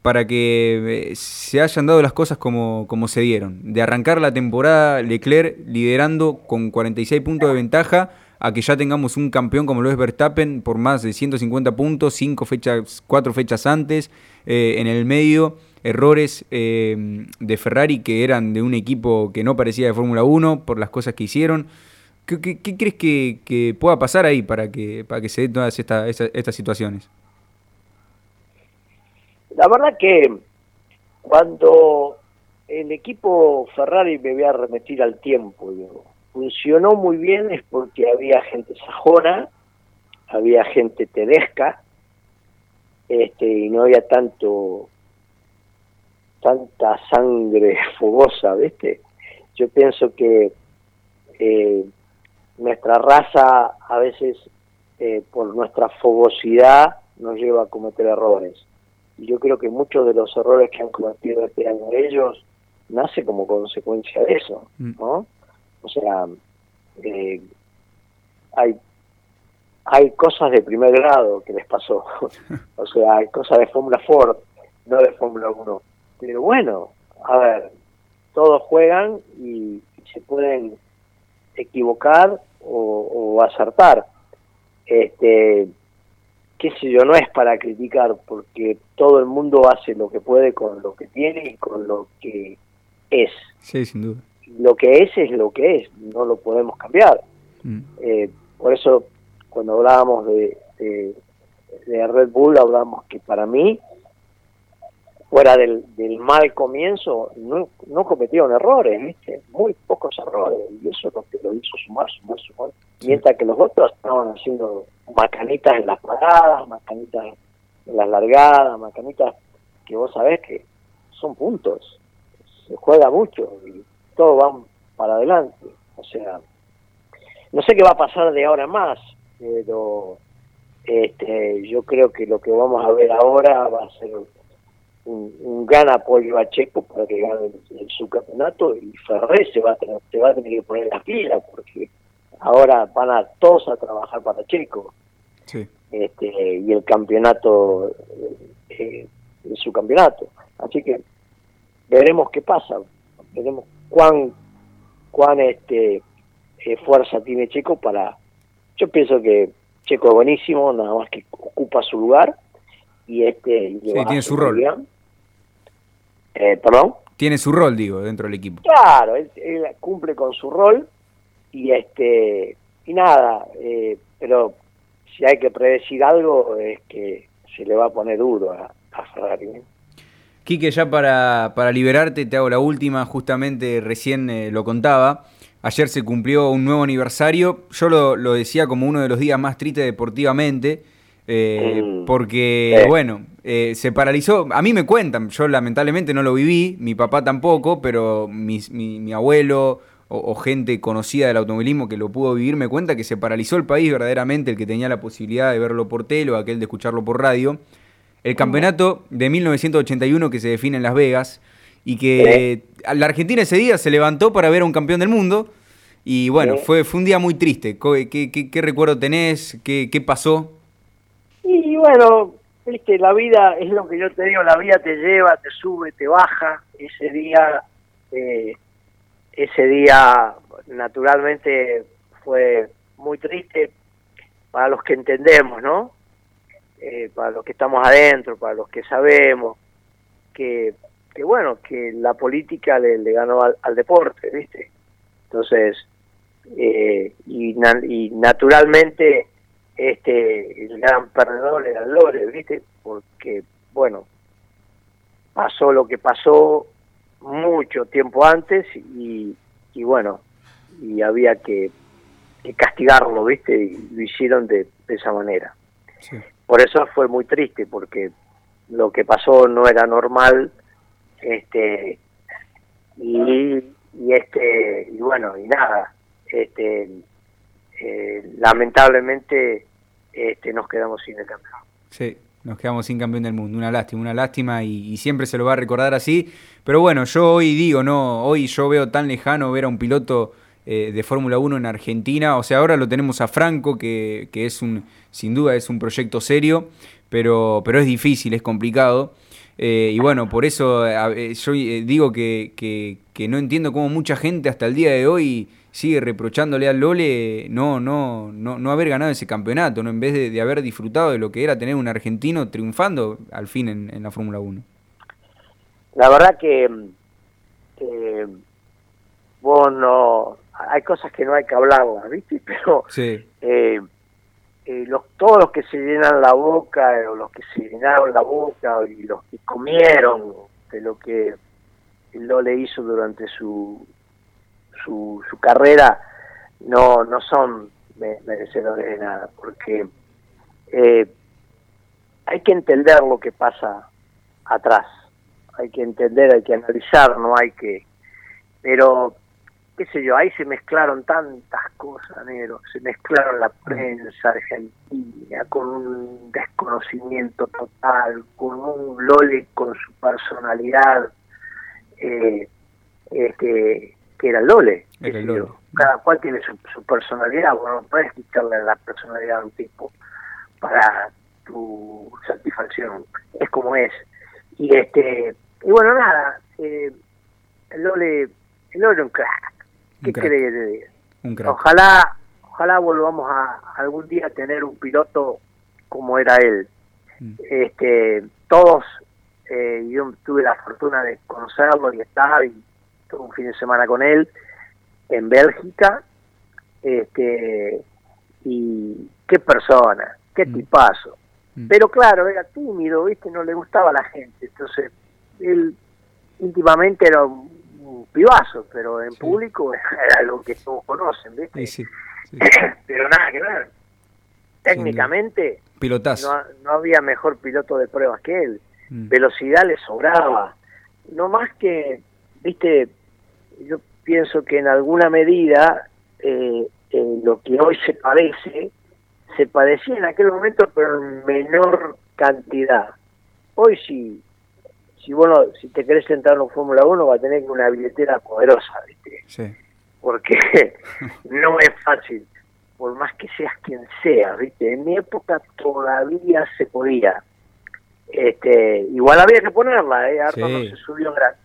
E: para que eh, se hayan dado las cosas como, como se dieron? De arrancar la temporada Leclerc liderando con 46 puntos de ventaja a que ya tengamos un campeón como lo es Verstappen por más de 150 puntos, cinco fechas, cuatro fechas antes, eh, en el medio errores eh, de Ferrari que eran de un equipo que no parecía de Fórmula 1 por las cosas que hicieron. ¿Qué, crees que, pueda pasar ahí para que, para que se den todas esta- esta- estas situaciones?
J: La verdad que cuando el equipo Ferrari me voy a remitir al tiempo, digo, funcionó muy bien es porque había gente sajona, había gente tedesca, este, y no había tanto tanta sangre fogosa, ¿viste? Yo pienso que eh, nuestra raza a veces eh, por nuestra fogosidad nos lleva a cometer errores. Y yo creo que muchos de los errores que han cometido este año ellos nace como consecuencia de eso, ¿no? O sea, eh, hay hay cosas de primer grado que les pasó. o sea, hay cosas de Fórmula Ford, no de Fórmula 1. Pero bueno, a ver, todos juegan y se pueden equivocar o, o acertar. Este, qué sé yo, no es para criticar, porque todo el mundo hace lo que puede con lo que tiene y con lo que es.
E: Sí, sin duda.
J: Lo que es es lo que es, no lo podemos cambiar.
E: Mm.
J: Eh, por eso, cuando hablábamos de, de, de Red Bull, hablábamos que para mí, fuera del, del mal comienzo, no, no cometieron errores, ¿viste? Muy pocos errores, y eso es lo que lo hizo sumar, sumar, sumar. Mientras que los otros estaban haciendo macanitas en las paradas, macanitas en las largadas, macanitas que vos sabés que son puntos, se juega mucho y todos van para adelante. O sea, no sé qué va a pasar de ahora más, pero este, yo creo que lo que vamos a ver ahora va a ser un, un gran apoyo a Checo para que gane el, subcampeonato y Ferrer se va a tener, se va a tener que poner las pilas porque ahora van a todos a trabajar para Checo
E: Sí.
J: este, y el campeonato eh, el subcampeonato así que veremos qué pasa veremos cuán cuán este eh, fuerza tiene Checo para yo pienso que Checo es buenísimo nada más que ocupa su lugar y este y
E: Sí, tiene su rol.
J: Eh, perdón
E: Tiene su rol, digo, dentro del equipo.
J: Claro, él, él cumple con su rol y este y nada, eh, pero si hay que predecir algo es que se le va a poner duro a, a Ferrari.
E: Quique, ya para, para liberarte, te hago la última, justamente recién eh, lo contaba. Ayer se cumplió un nuevo aniversario. Yo lo, lo decía como uno de los días más tristes deportivamente. Eh,
J: Mm.
E: Porque,
J: Sí.
E: bueno, eh, se paralizó. A mí me cuentan, yo lamentablemente no lo viví, mi papá tampoco, pero mis- mi, mi abuelo o, o gente conocida del automovilismo que lo pudo vivir me cuenta que se paralizó el país verdaderamente, el que tenía la posibilidad de verlo por tele o aquel de escucharlo por radio. El campeonato de 1981 que se define en Las Vegas y que la Argentina ese día se levantó para ver a un campeón del mundo. Y bueno, fue, fue un día muy triste. Co- ¿Qué, qué- qué recuerdo tenés? ¿Qué, qué pasó?
J: Y bueno, viste, la vida, es lo que yo te digo, la vida te lleva, te sube, te baja. Ese día, eh, ese día naturalmente fue muy triste para los que entendemos, ¿no? Eh, para los que estamos adentro, para los que sabemos que, que bueno, que la política le, ganó al, deporte, ¿viste? Entonces, eh, y, na- y naturalmente este el gran perdedor era Lore, ¿viste? Porque, bueno, pasó lo que pasó mucho tiempo antes y, y bueno, y había que, que castigarlo, ¿viste? Y lo hicieron de, de esa manera. Por eso fue muy triste, porque lo que pasó no era normal, este, y, este, y bueno, y nada, este, eh, lamentablemente este, nos quedamos sin el campeón.
E: Sí, nos quedamos sin campeón del mundo. Una lástima, una lástima y, y siempre se lo va a recordar así. Pero bueno, yo hoy digo, no, hoy yo veo tan lejano ver a un piloto eh, de Fórmula 1 en Argentina. O sea, ahora lo tenemos a Franco, que, que es un, sin duda es un proyecto serio, pero, pero es difícil, es complicado. Eh, y bueno, por eso eh, yo digo que, que- que no entiendo cómo mucha gente hasta el día de hoy sigue reprochándole al Lole no, no, no, no haber ganado ese campeonato, ¿no? en vez de, de haber disfrutado de lo que era tener un argentino triunfando al fin en, en la Fórmula 1.
J: La verdad que eh, vos no, hay cosas que no hay que hablarlas, ¿viste? Pero
E: Sí,
J: eh, eh, los, todos los que se llenan la boca, o los que se llenaron la boca, y los que comieron de lo que lo le hizo durante su, su, su carrera, no, no son me- merecedores de nada, porque eh, hay que entender lo que pasa atrás, hay que entender, hay que analizar, no hay que... Pero qué sé yo, ahí se mezclaron tantas cosas, negro, se mezclaron la prensa argentina con un desconocimiento total, con un Lole con su personalidad, eh, este, que era Lole. qué
E: Era
J: yo.
E: Lole.
J: Cada cual tiene su, su personalidad, bueno, no puedes quitarle la personalidad a un tipo para tu satisfacción, es como es. Y este y bueno, nada, eh, el Lole, el Lole es un crack. ¿Qué
E: Un crack.
J: crees que te diga?
E: un crack.
J: Ojalá, ojalá volvamos a algún día tener un piloto como era él.
E: Mm.
J: Este, todos, eh, yo tuve la fortuna de conocerlo y estar y tuve un fin de semana con él en Bélgica. Este, y qué persona, qué
E: Mm.
J: tipazo.
E: Mm.
J: Pero claro, era tímido, ¿viste? No le gustaba a la gente. Entonces, él íntimamente era un, un pibazo, pero en
E: Sí.
J: público era algo que todos conocen, ¿viste?
E: Sí, sí, sí.
J: pero nada que ver. Técnicamente,
E: Pilotazo.
J: no, no había mejor piloto de pruebas que él.
E: Mm.
J: Velocidad le sobraba. No más que, viste, yo pienso que en alguna medida eh, eh, lo que hoy se padece, se padecía en aquel momento, pero en menor cantidad. Hoy sí, si vos no- si te querés entrar en un Fórmula 1, va a tener una billetera poderosa, ¿viste?
E: Sí.
J: porque no es fácil, por más que seas quien sea, ¿viste? En mi época todavía se podía. Este, igual había que ponerla, ¿eh?
E: Sí.
J: no se subió gratis.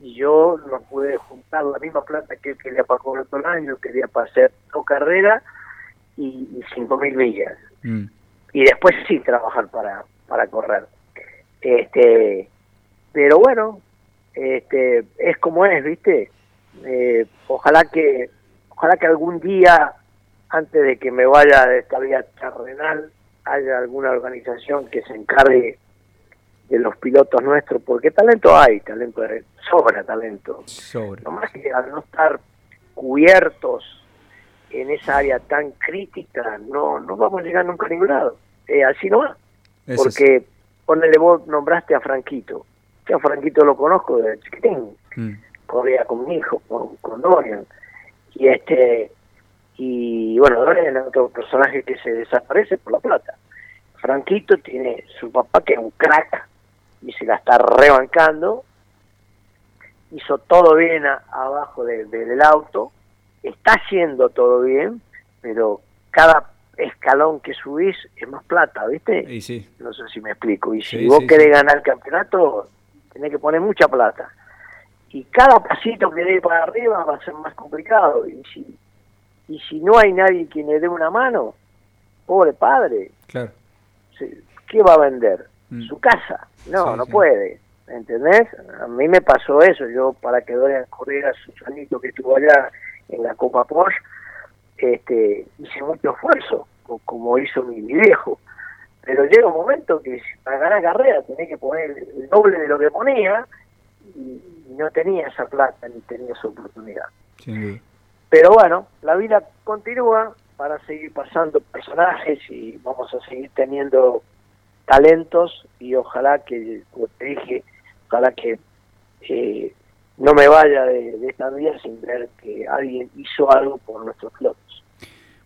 J: Y yo no pude juntar la misma plata que él quería para cobrar todo el año, quería para hacer dos carreras y, y cinco mil millas.
E: Mm.
J: Y después sí trabajar para, para correr. Este, pero bueno, este, es como es, ¿viste? Eh, ojalá que ojalá que algún día antes de que me vaya de esta vida terrenal haya alguna organización que se encargue de los pilotos nuestros porque talento hay talento hay, sobra talento
E: Sobre.
J: no más que al no estar cubiertos en esa área tan crítica no no vamos a llegar nunca a ningún lado eh, así no va. Porque, ponele vos, nombraste a Franquito. Yo a Franquito lo conozco desde chiquitín.
E: Mm.
J: Corría con mi hijo, con, con Dorian. Y este y bueno, Dorian es otro personaje que se desaparece por la plata. Franquito tiene su papá que es un crack y se la está rebancando. Hizo todo bien a- abajo de- de- del auto. Está haciendo todo bien, pero cada escalón que subís es más plata, ¿viste?
E: Sí.
J: No sé si me explico. Y si
E: Sí,
J: vos querés ganar el campeonato, tenés que poner mucha plata. Y cada pasito que dé para arriba va a ser más complicado. Y si, y si no hay nadie que le dé una mano, pobre padre,
E: Claro.
J: ¿qué va a vender?
E: Mm.
J: Su casa. No,
E: Sí,
J: no
E: sí.
J: puede. ¿Entendés? A mí me pasó eso. Yo, para que Dorian corriera su sanito que estuvo allá en la Copa Porsche, este, hice mucho esfuerzo, co- como hizo mi viejo. Pero llega un momento que para ganar carrera tenés que poner el doble de lo que ponía y no tenía esa plata ni tenía esa oportunidad. Pero bueno, la vida continúa para seguir pasando personajes y vamos a seguir teniendo talentos y ojalá que, como te dije, ojalá que eh, no me vaya de, de esta vida sin ver que alguien hizo algo por nuestros pilotos.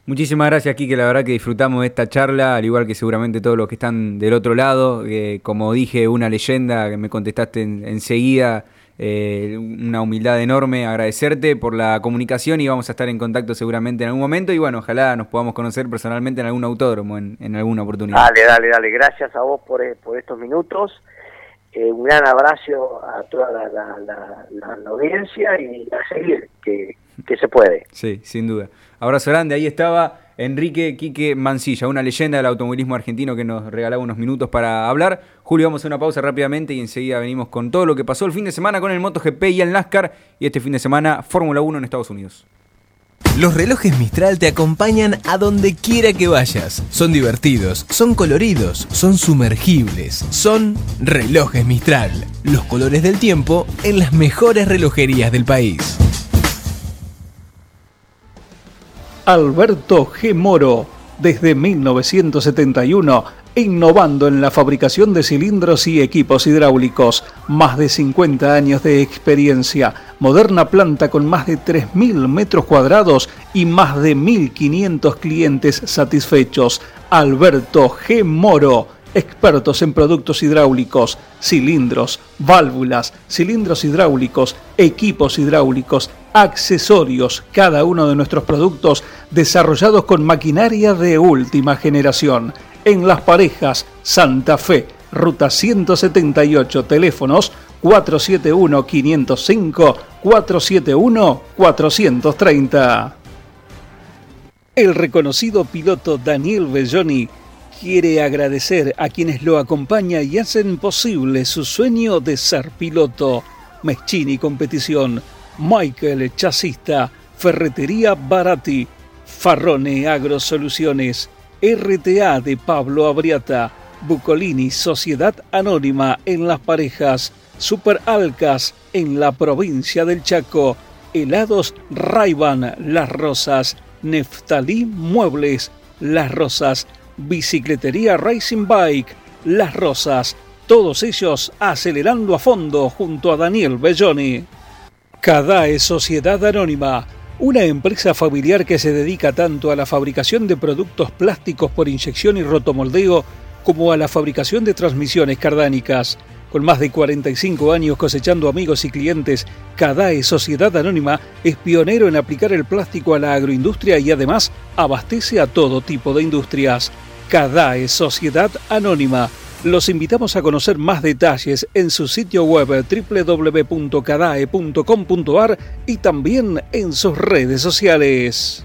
E: Muchísimas gracias, Kike. La verdad que disfrutamos esta charla, al igual que seguramente todos los que están del otro lado. Eh, como dije, una leyenda que me contestaste en- enseguida. eh, una humildad enorme, agradecerte por la comunicación y vamos a estar en contacto seguramente en algún momento. Y bueno, ojalá nos podamos conocer personalmente en algún autódromo en, en alguna oportunidad.
J: Dale, dale, dale. Gracias a vos por, eh, por estos minutos. Eh, un gran abrazo a toda la- la- la audiencia y a seguir, que, que se puede.
E: Sí, sin duda. Abrazo grande. Ahí estaba Enrique Quique Mancilla, una leyenda del automovilismo argentino que nos regalaba unos minutos para hablar. Julio, vamos a una pausa rápidamente y enseguida venimos con todo lo que pasó el fin de semana con el MotoGP y el NASCAR y este fin de semana Fórmula 1 en Estados Unidos.
A: Los relojes Mistral te acompañan a donde quiera que vayas. Son divertidos, son coloridos, son sumergibles, son relojes Mistral. Los colores del tiempo en las mejores relojerías del país.
F: Alberto G. Moro, desde 1971, innovando en la fabricación de cilindros y equipos hidráulicos. Más de 50 años de experiencia, moderna planta con más de 3.000 metros cuadrados y más de 1.500 clientes satisfechos. Alberto G. Moro. Expertos en productos hidráulicos, cilindros, válvulas, cilindros hidráulicos, equipos hidráulicos, accesorios, cada uno de nuestros productos desarrollados con maquinaria de última generación. En Las Parejas, Santa Fe, Ruta 178, teléfonos 471-505, 471-430. El reconocido piloto Daniel Belloni quiere agradecer a quienes lo acompañan y hacen posible su sueño de ser piloto. Meschini Competición, Michael Chasista, Ferretería Barati, Farrone Agrosoluciones, RTA de Pablo Abriata, Bucolini Sociedad Anónima en Las Parejas, Super Alcas en la provincia del Chaco, Helados Raiban Las Rosas, Neftalí Muebles Las Rosas, Bicicletería Racing Bike Las Rosas, todos ellos acelerando a fondo junto a Daniel Belloni. Cadae Sociedad Anónima, una empresa familiar que se dedica tanto a la fabricación de productos plásticos por inyección y rotomoldeo como a la fabricación de transmisiones cardánicas. Con más de 45 años cosechando amigos y clientes, Cadae Sociedad Anónima es pionero en aplicar el plástico a la agroindustria y además abastece a todo tipo de industrias. Cadae Sociedad Anónima. Los invitamos a conocer más detalles en su sitio web www.cadae.com.ar y también en sus redes sociales.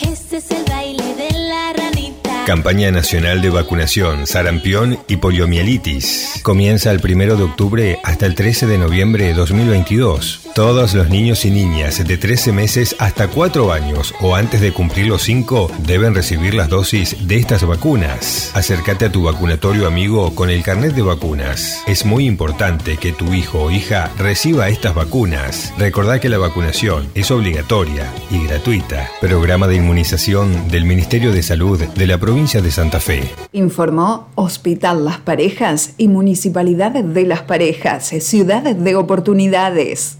G: Este es el baile de la ranita.
H: Campaña Nacional de Vacunación, Sarampión y Poliomielitis. Comienza el 1 de octubre hasta el 13 de noviembre de 2022. Todos los niños y niñas de 13 meses hasta 4 años o antes de cumplir los 5 deben recibir las dosis de estas vacunas. Acércate a tu vacunatorio amigo con el carnet de vacunas. Es muy importante que tu hijo o hija reciba estas vacunas. Recordá que la vacunación es obligatoria y gratuita. Programa de inmunización del Ministerio de Salud de la provincia de Santa Fe.
I: Informó Hospital Las Parejas y Municipalidades de Las Parejas, ciudades de oportunidades.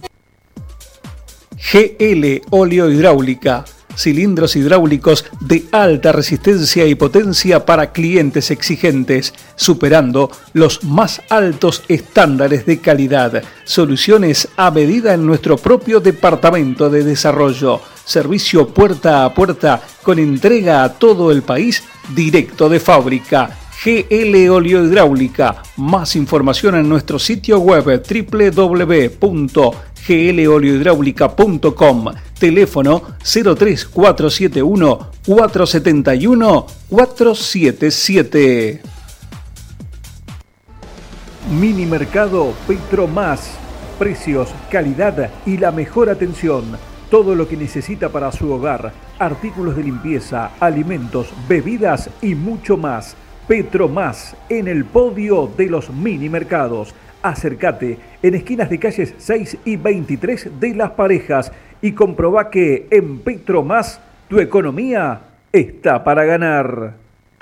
F: GL Óleo Hidráulica. Cilindros hidráulicos de alta resistencia y potencia para clientes exigentes, superando los más altos estándares de calidad. Soluciones a medida en nuestro propio departamento de desarrollo. Servicio puerta a puerta con entrega a todo el país directo de fábrica. GL Óleo Hidráulica. Más información en nuestro sitio web www.gloliohidráulica.com. Teléfono 03471 471 477. Mini Mercado Petro Más. Precios, calidad y la mejor atención. Todo lo que necesita para su hogar. Artículos de limpieza, alimentos, bebidas y mucho más. Petro Más en el podio de los mini mercados. Acércate en esquinas de calles 6 y 23 de Las Parejas y comprobá que en Petro Más tu economía está para ganar.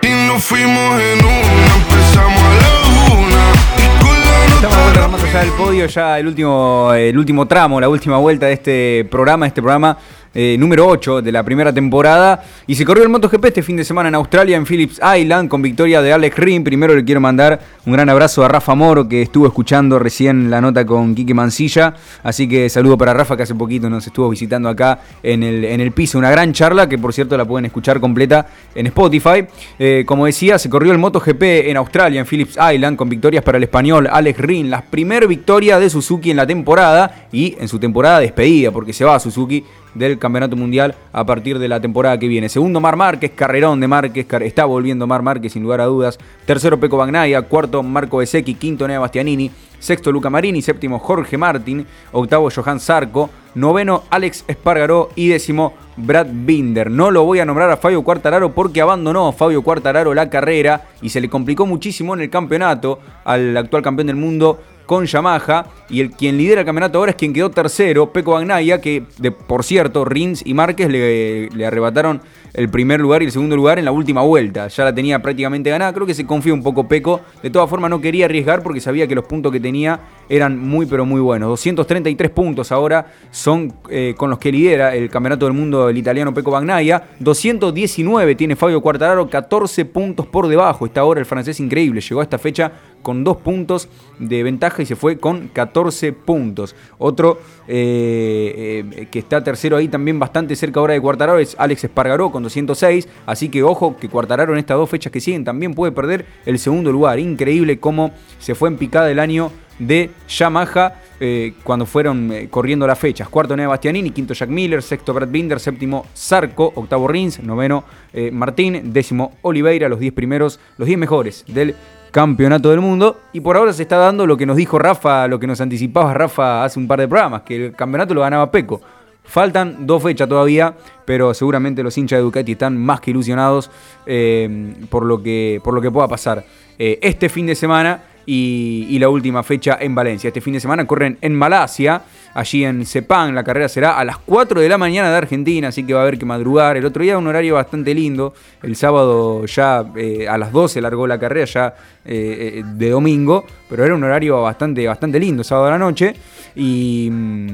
K: Y nos fuimos en una, empezamos a la una. Y con la
E: Estamos de
K: nota
E: vuelta más allá del podio, ya el último, el último tramo, la última vuelta de este programa, este programa eh, número 8 de la primera temporada. Y se corrió el MotoGP este fin de semana en Australia, en Phillips Island, con victoria de Alex Rin. Primero le quiero mandar un gran abrazo a Rafa Moro, que estuvo escuchando recién la nota con Quique Mancilla. Así que saludo para Rafa, que hace poquito nos estuvo visitando acá en el, en el piso. Una gran charla, que por cierto la pueden escuchar completa en Spotify. Eh, como decía, se corrió el MotoGP en Australia, en Phillips Island, con victorias para el español Alex Rin. La primera victoria de Suzuki en la temporada y en su temporada despedida, porque se va a Suzuki del Campeonato Mundial a partir de la temporada que viene. Segundo, Mar Márquez, carrerón de Márquez, está volviendo Mar Márquez sin lugar a dudas. Tercero, Peco Bagnaya. Cuarto, Marco Besecchi. Quinto, Nea Bastianini. Sexto, Luca Marini. Séptimo, Jorge Martin. Octavo, Johan Zarco. Noveno, Alex Espargaró. Y décimo, Brad Binder. No lo voy a nombrar a Fabio Quartararo porque abandonó Fabio Quartararo la carrera y se le complicó muchísimo en el campeonato al actual campeón del mundo con Yamaha y el quien lidera el campeonato ahora es quien quedó tercero, Peco Bagnaia, que por cierto Rins y Márquez le, le arrebataron el primer lugar y el segundo lugar en la última vuelta. Ya la tenía prácticamente ganada, creo que se confía un poco Peco. De todas formas no quería arriesgar porque sabía que los puntos que tenía eran muy pero muy buenos. 233 puntos ahora son eh, con los que lidera el campeonato del mundo el italiano Peco Bagnaia. 219 tiene Fabio Quartararo, 14 puntos por debajo. Está ahora el francés increíble, llegó a esta fecha con dos puntos de ventaja y se fue con 14 puntos. Otro eh, eh, que está tercero ahí también bastante cerca ahora de Quartararo es Alex Espargaró con 206. Así que ojo que Quartararo en estas dos fechas que siguen también puede perder el segundo lugar. Increíble cómo se fue en picada el año de Yamaha eh, cuando fueron corriendo las fechas. Cuarto Nea Bastianini, quinto Jack Miller, sexto Brad Binder, séptimo Zarco, octavo Rins, noveno Martín, décimo Oliveira, los 10 primeros, los 10 mejores del campeonato del mundo. Y por ahora se está dando lo que nos dijo Rafa, lo que nos anticipaba Rafa hace un par de programas, que el campeonato lo ganaba Peco. Faltan dos fechas todavía, pero seguramente los hinchas de Ducati están más que ilusionados eh, por, lo que, por lo que pueda pasar eh, este fin de semana y, y la última fecha en Valencia. Este fin de semana corren en Malasia, allí en Sepang. La carrera será a las 4 de la mañana de Argentina, así que va a haber que madrugar. El otro día un horario bastante lindo. El sábado ya eh, a las 12 largó la carrera, ya eh, eh, de domingo, pero era un horario bastante, bastante lindo, sábado a la noche. Y. mm,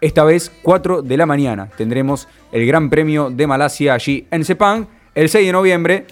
E: esta vez 4 de la mañana tendremos el Gran Premio de Malasia allí en Sepang. El 6 de noviembre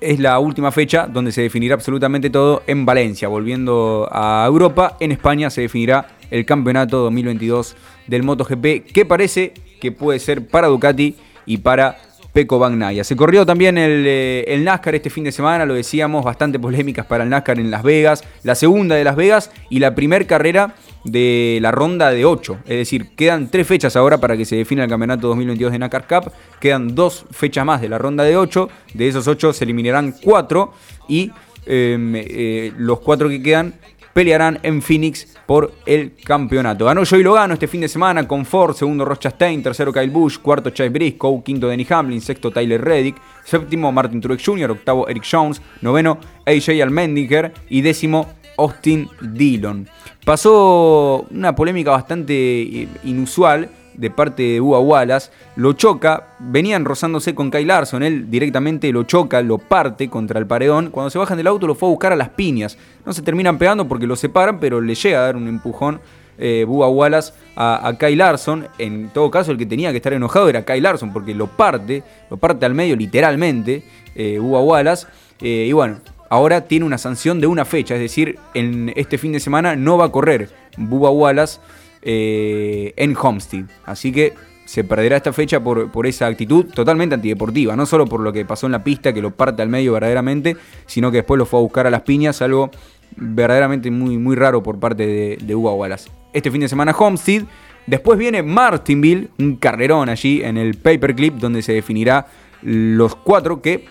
E: es la última fecha donde se definirá absolutamente todo en Valencia. Volviendo a Europa, en España se definirá el campeonato 2022 del MotoGP, que parece que puede ser para Ducati y para Peco Bagnaia. Se corrió también el, eh, el NASCAR este fin de semana, lo decíamos, bastante polémicas para el NASCAR en Las Vegas, la segunda de Las Vegas y la primer carrera de la ronda de 8. Es decir, quedan tres fechas ahora para que se defina el campeonato 2022 de NASCAR Cup. Quedan dos fechas más de la ronda de 8. De esos 8 se eliminarán 4 y eh, eh, los 4 que quedan pelearán en Phoenix por el campeonato. Ganó Joey Logano este fin de semana con Ford, segundo Ross tercero Kyle Busch, cuarto Chase Briscoe, quinto Denny Hamlin, sexto Tyler Reddick, séptimo Martin Truex Jr., octavo Eric Jones, noveno AJ Almendinger y décimo Austin Dillon. Pasó una polémica bastante eh, inusual de parte de Bua Wallace, lo choca, venían rozándose con Kyle Larson, él directamente lo choca, lo parte contra el paredón, cuando se bajan del auto lo fue a buscar a las piñas, no se terminan pegando porque lo separan, pero le llega a dar un empujón eh, Bua Wallace a, Kyle Larson, en todo caso el que tenía que estar enojado era Kyle Larson porque lo parte, lo parte al medio literalmente, eh, Bua Wallace, eh, y bueno, ahora tiene una sanción de una fecha, es decir, en este fin de semana no va a correr Bubba Wallace eh, en Homestead. Así que se perderá esta fecha por, por, esa actitud totalmente antideportiva, no solo por lo que pasó en la pista, que lo parte al medio verdaderamente, sino que después lo fue a buscar a las piñas, algo verdaderamente muy, muy raro por parte de, de Wallace. Este fin de semana Homestead, después viene Martinville, un carrerón allí en el Paperclip, donde se definirá los cuatro que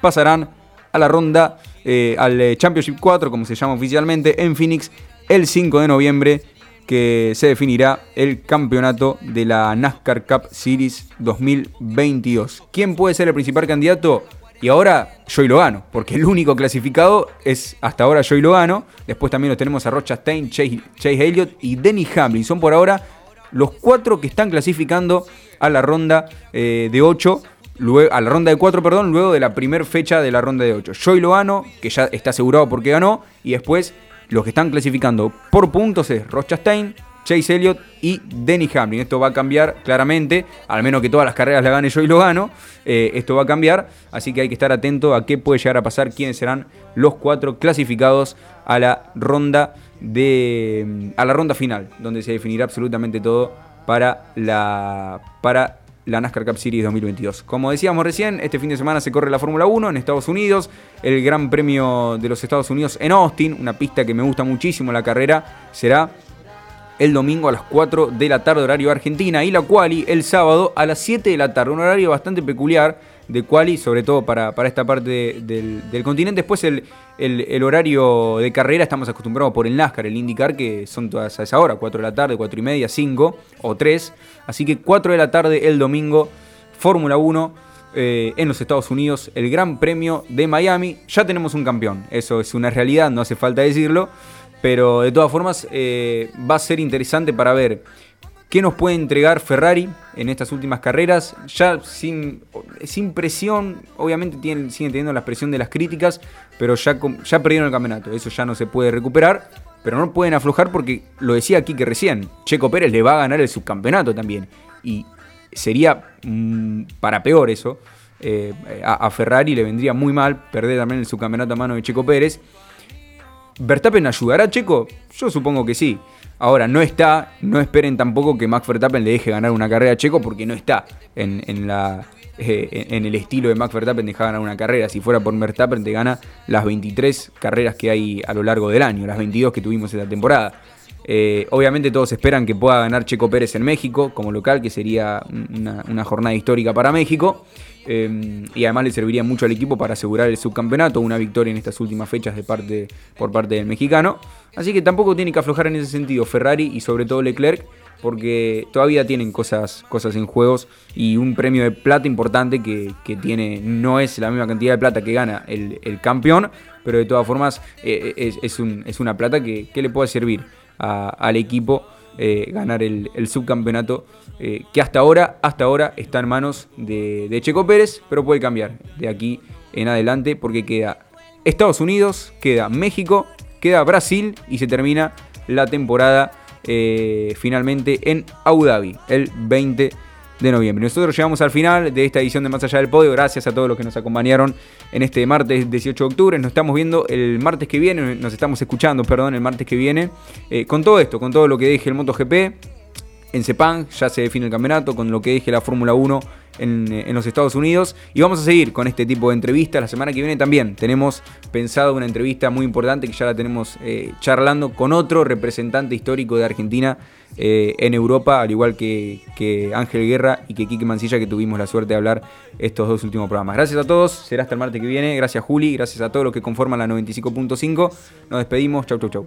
E: pasarán a la ronda, eh, al Championship 4, como se llama oficialmente, en Phoenix el 5 de noviembre, que se definirá el campeonato de la NASCAR Cup Series 2022. ¿Quién puede ser el principal candidato? Y ahora Joey Logano, porque el único clasificado es hasta ahora Joey Logano. Después también los tenemos a Rocha Stein, Chase, Chase Elliott y Denny Hamlin. Son por ahora los cuatro que están clasificando a la ronda eh, de 8 a la ronda de 4, perdón, luego de la primera fecha de la ronda de 8. Joey Logano, que ya está asegurado porque ganó, y después los que están clasificando por puntos es Ross Chastain, Chase Elliott y Denny Hamlin. Esto va a cambiar claramente, al menos que todas las carreras la gane Joey Logano, eh, esto va a cambiar, así que hay que estar atento a qué puede llegar a pasar, quiénes serán los cuatro clasificados a la ronda de a la ronda final, donde se definirá absolutamente todo para la para la NASCAR Cup Series 2022. Como decíamos recién, este fin de semana se corre la Fórmula 1 en Estados Unidos, el Gran Premio de los Estados Unidos en Austin, una pista que me gusta muchísimo la carrera, será el domingo a las 4 de la tarde horario Argentina y la quali el sábado a las 7 de la tarde, un horario bastante peculiar de quali, sobre todo para, para esta parte de, del, del, continente. Después el, el, el, horario de carrera estamos acostumbrados por el NASCAR, el IndyCar, que son todas a esa hora, 4 de la tarde, 4 y media, 5 o 3. Así que 4 de la tarde el domingo, Fórmula 1 eh, en los Estados Unidos, el Gran Premio de Miami. Ya tenemos un campeón, eso es una realidad, no hace falta decirlo. Pero de todas formas eh, va a ser interesante para ver ¿Qué nos puede entregar Ferrari en estas últimas carreras? Ya sin, sin presión, obviamente tienen, siguen teniendo la presión de las críticas, pero ya, ya perdieron el campeonato. Eso ya no se puede recuperar, pero no pueden aflojar porque lo decía aquí que recién, Checo Pérez le va a ganar el subcampeonato también. Y sería mmm, para peor eso. Eh, a, a, Ferrari le vendría muy mal perder también el subcampeonato a mano de Checo Pérez. ¿Verstappen ayudará a Checo? Yo supongo que sí. Ahora, no está, no esperen tampoco que Max Verstappen le deje ganar una carrera a Checo porque no está en, la, eh, en el estilo de Max Verstappen dejar ganar una carrera. Si fuera por Verstappen te gana las 23 carreras que hay a lo largo del año, las 22 que tuvimos en la temporada. Eh, obviamente todos esperan que pueda ganar Checo Pérez en México como local, que sería una jornada histórica para México. Eh, y además le serviría mucho al equipo para asegurar el subcampeonato, una victoria en estas últimas fechas de parte, por parte del mexicano. Así que tampoco tiene que aflojar en ese sentido Ferrari y sobre todo Leclerc, porque todavía tienen cosas, cosas en juegos y un premio de plata importante que, que tiene, no es la misma cantidad de plata que gana el, el campeón, pero de todas formas eh, es, es, un, es, una plata que, que le puede servir al equipo eh, ganar el, subcampeonato eh, que hasta ahora, hasta ahora está en manos de, de, Checo Pérez, pero puede cambiar de aquí en adelante porque queda Estados Unidos, queda México, queda Brasil y se termina la temporada eh, finalmente en Abu Dhabi el 20 de noviembre. Nosotros llegamos al final de esta edición de Más Allá del Podio. Gracias a todos los que nos acompañaron en este martes 18 de octubre. Nos estamos viendo el martes que viene, nos estamos escuchando, perdón, el martes que viene, eh, con todo esto, con todo lo que deje el MotoGP. en Sepang, ya se define el campeonato con lo que deje la Fórmula 1 en, en, los Estados Unidos. Y vamos a seguir con este tipo de entrevistas. La semana que viene también tenemos pensado una entrevista muy importante que ya la tenemos eh, charlando con otro representante histórico de Argentina eh, en Europa, al igual que, que, Ángel Guerra y que Quique Mancilla, que tuvimos la suerte de hablar estos dos últimos programas. Gracias a todos, será hasta el martes que viene. Gracias Juli, gracias a todos los que conforman la 95.5. Nos despedimos, chau chau chau.